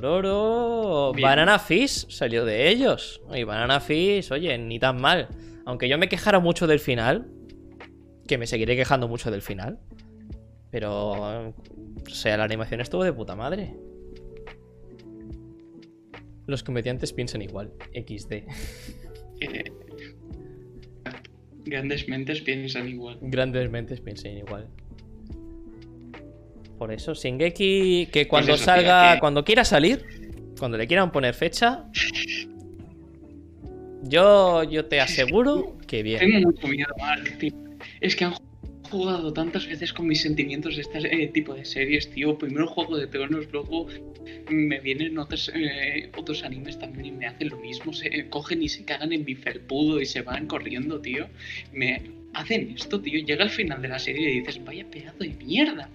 Dororo... Bien. Banana Fish salió de ellos. Y Banana Fish, oye, ni tan mal. Aunque yo me quejara mucho del final. Que me seguiré quejando mucho del final. Pero... O sea, la animación estuvo de puta madre. Los comediantes piensan igual. XD. Eh, grandes mentes piensan igual. Grandes mentes piensan igual. Por eso, Shingeki, que cuando eso, salga, que- cuando quiera salir, cuando le quieran poner fecha, yo, yo te aseguro que bien. Tengo mucho miedo, Mark, tío. Es que han jugado tantas veces con mis sentimientos de este eh, tipo de series, tío. Primero Juego de Tronos, luego me vienen otros, eh, otros animes también y me hacen lo mismo. Se eh, cogen y se cagan en mi felpudo y se van corriendo, tío. Me hacen esto, tío. Llega al final de la serie y dices, vaya pedazo de mierda.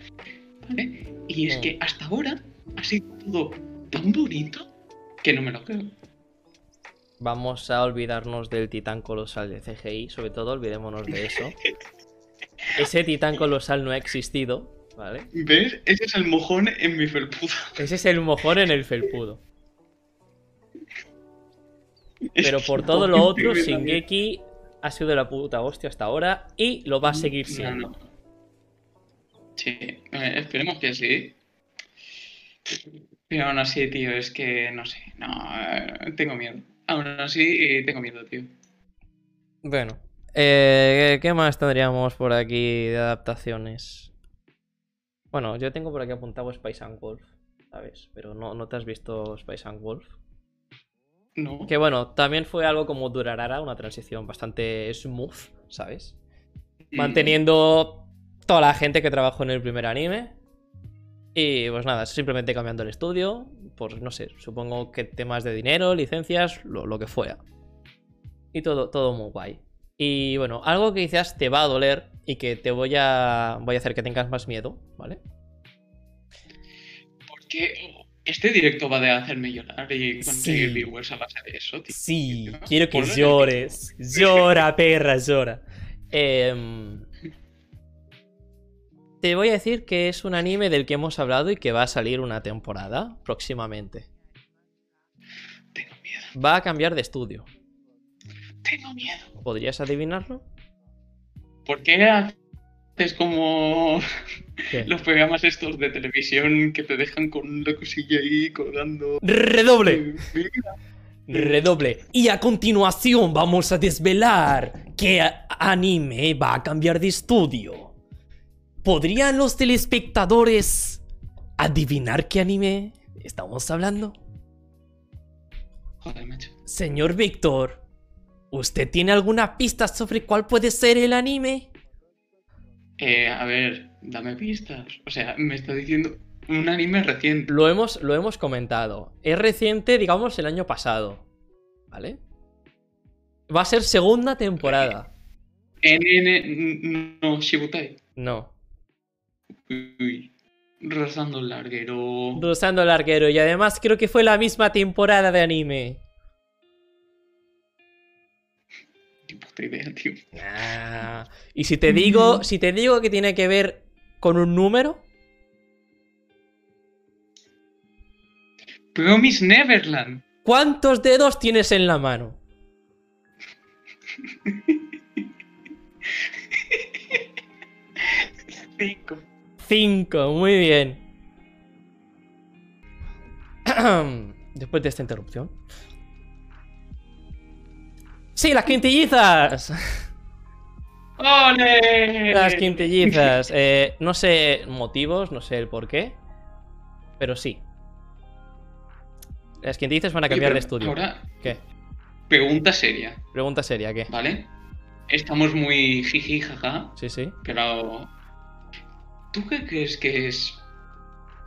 ¿Vale? Y es Mm. que hasta ahora ha sido todo tan bonito que no me lo creo. Vamos a olvidarnos del titán colosal de CGI, sobre todo olvidémonos de eso. Ese titán colosal no ha existido, ¿vale? ¿Ves? Ese es el mojón en mi felpudo. Ese es el mojón en el felpudo. Pero por todo lo otro, Shingeki ha sido la puta hostia hasta ahora y lo va a seguir No, siendo. no. Sí, eh, esperemos que sí. Pero aún así, tío, es que no sé, no, eh, tengo miedo. Aún así, eh, tengo miedo, tío. Bueno, eh, ¿qué más tendríamos por aquí de adaptaciones? Bueno, yo tengo por aquí apuntado Spice and Wolf, ¿sabes? Pero no, no te has visto Spice and Wolf. No. Que bueno, también fue algo como Durarara, una transición bastante smooth, ¿sabes? Mm, Manteniendo toda la gente que trabajó en el primer anime. Y pues nada, simplemente cambiando el estudio. Por, no sé, supongo que temas de dinero, licencias, lo, lo que fuera. Y todo, todo muy guay. Y bueno, algo que quizás te va a doler y que te voy a, voy a hacer que tengas más miedo, ¿vale? Porque este directo va de hacerme llorar y conseguir Sí. viewers a base de eso, tío. Sí, quiero que el llores. Llora, perra, llora. Em, te voy a decir que es un anime del que hemos hablado y que va a salir una temporada próximamente. Tengo miedo, Va a cambiar de estudio. tengo miedo. ¿Podrías adivinarlo? ¿Por qué haces como ¿Qué? los programas estos de televisión que te dejan con la cosilla ahí colgando? ¡Redoble! Redoble. Y a continuación vamos a desvelar qué anime va a cambiar de estudio. ¿Podrían los telespectadores adivinar qué anime estamos hablando? Joder, macho. Señor Víctor, ¿usted tiene alguna pista sobre cuál puede ser el anime? Eh, a ver, dame pistas. O sea, me está diciendo un anime reciente. Lo hemos, lo hemos comentado. Es reciente, digamos, el año pasado. ¿Vale? Va a ser segunda temporada. NN no Shibutai. No. Uy. Rozando larguero. Rosando el arquero. Y además creo que fue la misma temporada de anime. Idea, tío. Ah, Y si te digo, si te digo que tiene que ver con un número, Promise Neverland. ¿cuántos dedos tienes en la mano? Cinco. Cinco, muy bien. Después de esta interrupción. Sí, las quintillizas. ¡Ole! Las quintillizas. Eh, no sé motivos, no sé el por qué. Pero sí. Las quintillizas van a cambiar de estudio. Ahora, ¿Qué? pregunta seria, Pregunta seria, ¿qué? ¿vale? Estamos muy jiji, jaja, Sí, sí. pero. ¿Tú qué crees que es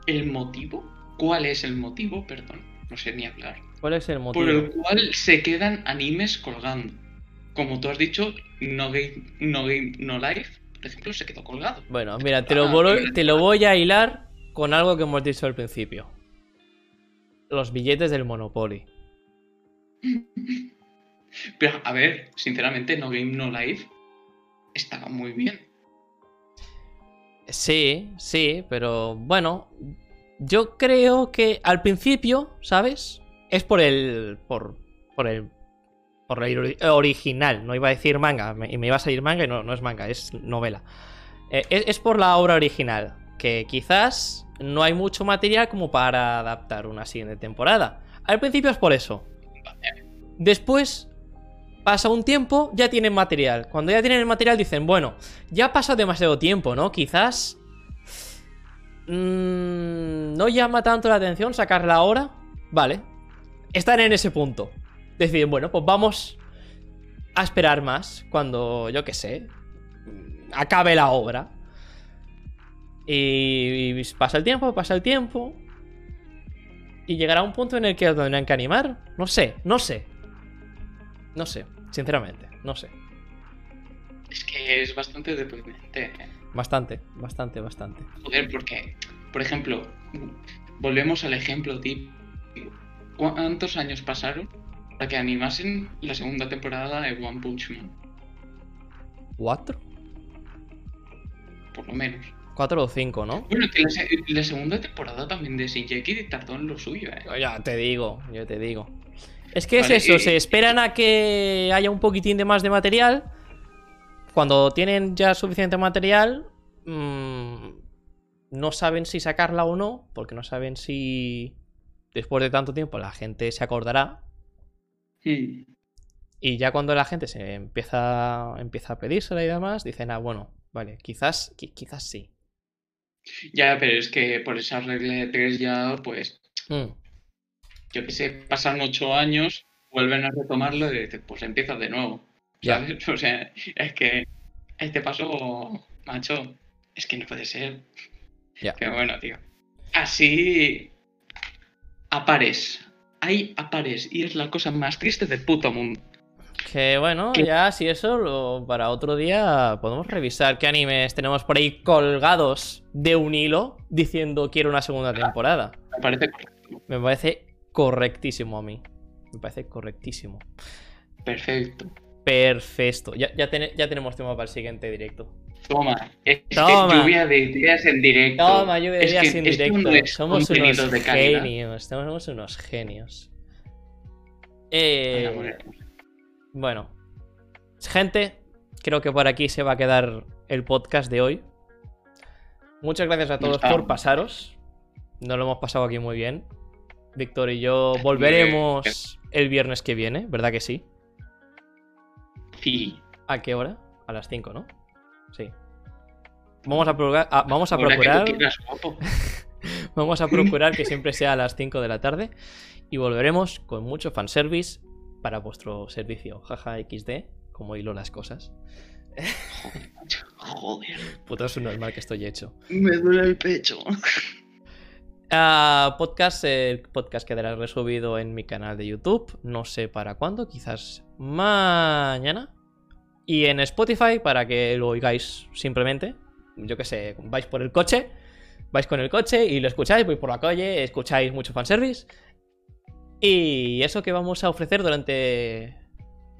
el motivo? ¿Cuál es el motivo? Perdón, no sé ni hablar. ¿Cuál es el motivo? Por el cual se quedan animes colgando. Como tú has dicho, No Game No, game, no Life, por ejemplo, se quedó colgado. Bueno, mira, te lo, Ah, voy, te lo voy a hilar con algo que hemos dicho al principio. Los billetes del Monopoly. Pero, a ver, sinceramente, No Game No Life estaba muy bien. Sí, sí, pero bueno, yo creo que al principio, ¿sabes? Es por el. por. por el. por el ori- original. No iba a decir manga, me- y me iba a salir manga y no, no es manga, es novela. Eh, es, es por la obra original, que quizás no hay mucho material como para adaptar una siguiente temporada. Al principio es por eso. Después pasa un tiempo, ya tienen material. Cuando ya tienen el material dicen, bueno, ya ha pasado demasiado tiempo, ¿no? Quizás... mm, no llama tanto la atención sacarla ahora. Vale. Están en ese punto. Deciden, bueno, pues vamos a esperar más cuando, yo qué sé, acabe la obra. Y, pasa el tiempo, pasa el tiempo. Y llegará un punto en el que tendrán que animar. No sé, no sé. No sé, sinceramente, no sé. Es que es bastante deprimente. ¿eh? Bastante, bastante, bastante. Joder, porque, por ejemplo, volvemos al ejemplo típico. ¿Cuántos años pasaron para que animasen la segunda temporada de One Punch Man? ¿Cuatro? Por lo menos. Cuatro o cinco, ¿no? Bueno, que la, se- la segunda temporada también de Shinjeki tardó en lo suyo, ¿eh? Ya te digo, yo te digo. Es que Vale, es eso, y- se esperan a que haya un poquitín de más de material. Cuando tienen ya suficiente material, mm, no saben si sacarla o no, porque no saben si después de tanto tiempo la gente se acordará. Hmm. Y ya cuando la gente se empieza, empieza a pedírsela y demás, dicen, ah, bueno, vale, quizás, qui- quizás sí. Ya, pero es que por esa regla de tres ya, pues, Mm, yo qué sé, pasan ocho años, vuelven a retomarlo y dices, pues empiezas de nuevo. Ya. ¿Sabes? O sea, es que este paso, macho, es que no puede ser. Ya. Pero bueno, tío. Así, a pares. Hay a pares y es la cosa más triste del puto mundo. Que bueno, ¿Qué? ya si eso lo- para otro día podemos revisar qué animes tenemos por ahí colgados de un hilo diciendo quiero una segunda temporada. Me parece correcto. Me parece correctísimo a mí. Me parece correctísimo. perfecto. Perfecto. Ya, ya, tene- ya tenemos tema para el siguiente directo. Toma, es que Toma. lluvia de ideas en directo. Toma, lluvia de Es ideas que en directo. Somos unos de genios. Somos unos genios. Eh, bueno, gente, creo que por aquí se va a quedar el podcast de hoy. Muchas gracias a todos por pasaros. Nos lo hemos pasado aquí muy bien. Víctor y yo volveremos el viernes que viene, ¿verdad que sí? Sí. ¿A qué hora? A las 5, ¿no? Sí. Vamos a, procurar- ah, vamos a procurar. quieras. Vamos a procurar que siempre sea a las 5 de la tarde. Y volveremos con mucho fanservice para vuestro servicio. Jaja XD, como hilo las cosas. Joder, Puto, es un normal que estoy hecho. me duele el pecho. Ah, podcast, el podcast quedará resubido en mi canal de YouTube. No sé para cuándo, quizás mañana. Y en Spotify para que lo oigáis simplemente. Yo que sé, vais por el coche, vais con el coche y lo escucháis, vais por la calle, escucháis mucho fanservice. Y eso que vamos a ofrecer durante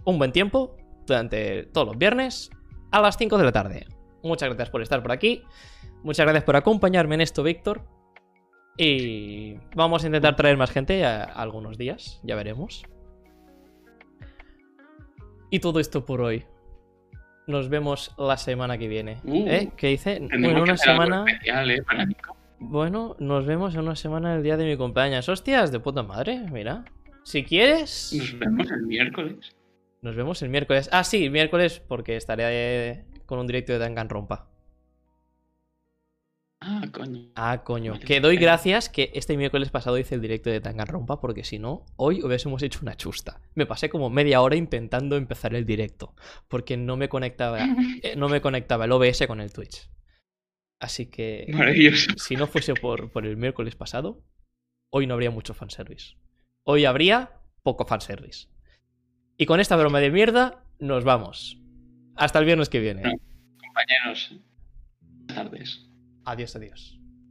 un buen tiempo, durante todos los viernes, a las 5 de la tarde. Muchas gracias por estar por aquí. Muchas gracias por acompañarme en esto, Víctor. Y vamos a intentar traer más gente a, a algunos días, ya veremos. Y todo esto por hoy. Nos vemos la semana que viene. Uh, ¿Eh? ¿Qué dice? Que una semana. especial, ¿eh? Bueno, nos vemos en una semana el día de mi cumpleaños. Hostias, de puta madre, mira. Si quieres, Nos vemos el miércoles. nos vemos el miércoles. Ah, sí, miércoles porque estaré con un directo de Danganronpa. Ah, coño. Ah, coño. Que doy gracias que este miércoles pasado hice el directo de Danganronpa porque si no, hoy hubiésemos hecho una chusta. Me pasé como media hora intentando empezar el directo porque no me conectaba, eh, no me conectaba el OBS con el Twitch. Así que Maravilloso. si no fuese por, por el miércoles pasado, hoy no habría mucho fanservice. Hoy habría poco fanservice. Y con esta broma de mierda, nos vamos. Hasta el viernes que viene. No. Compañeros. Buenas tardes. Adiós, adiós.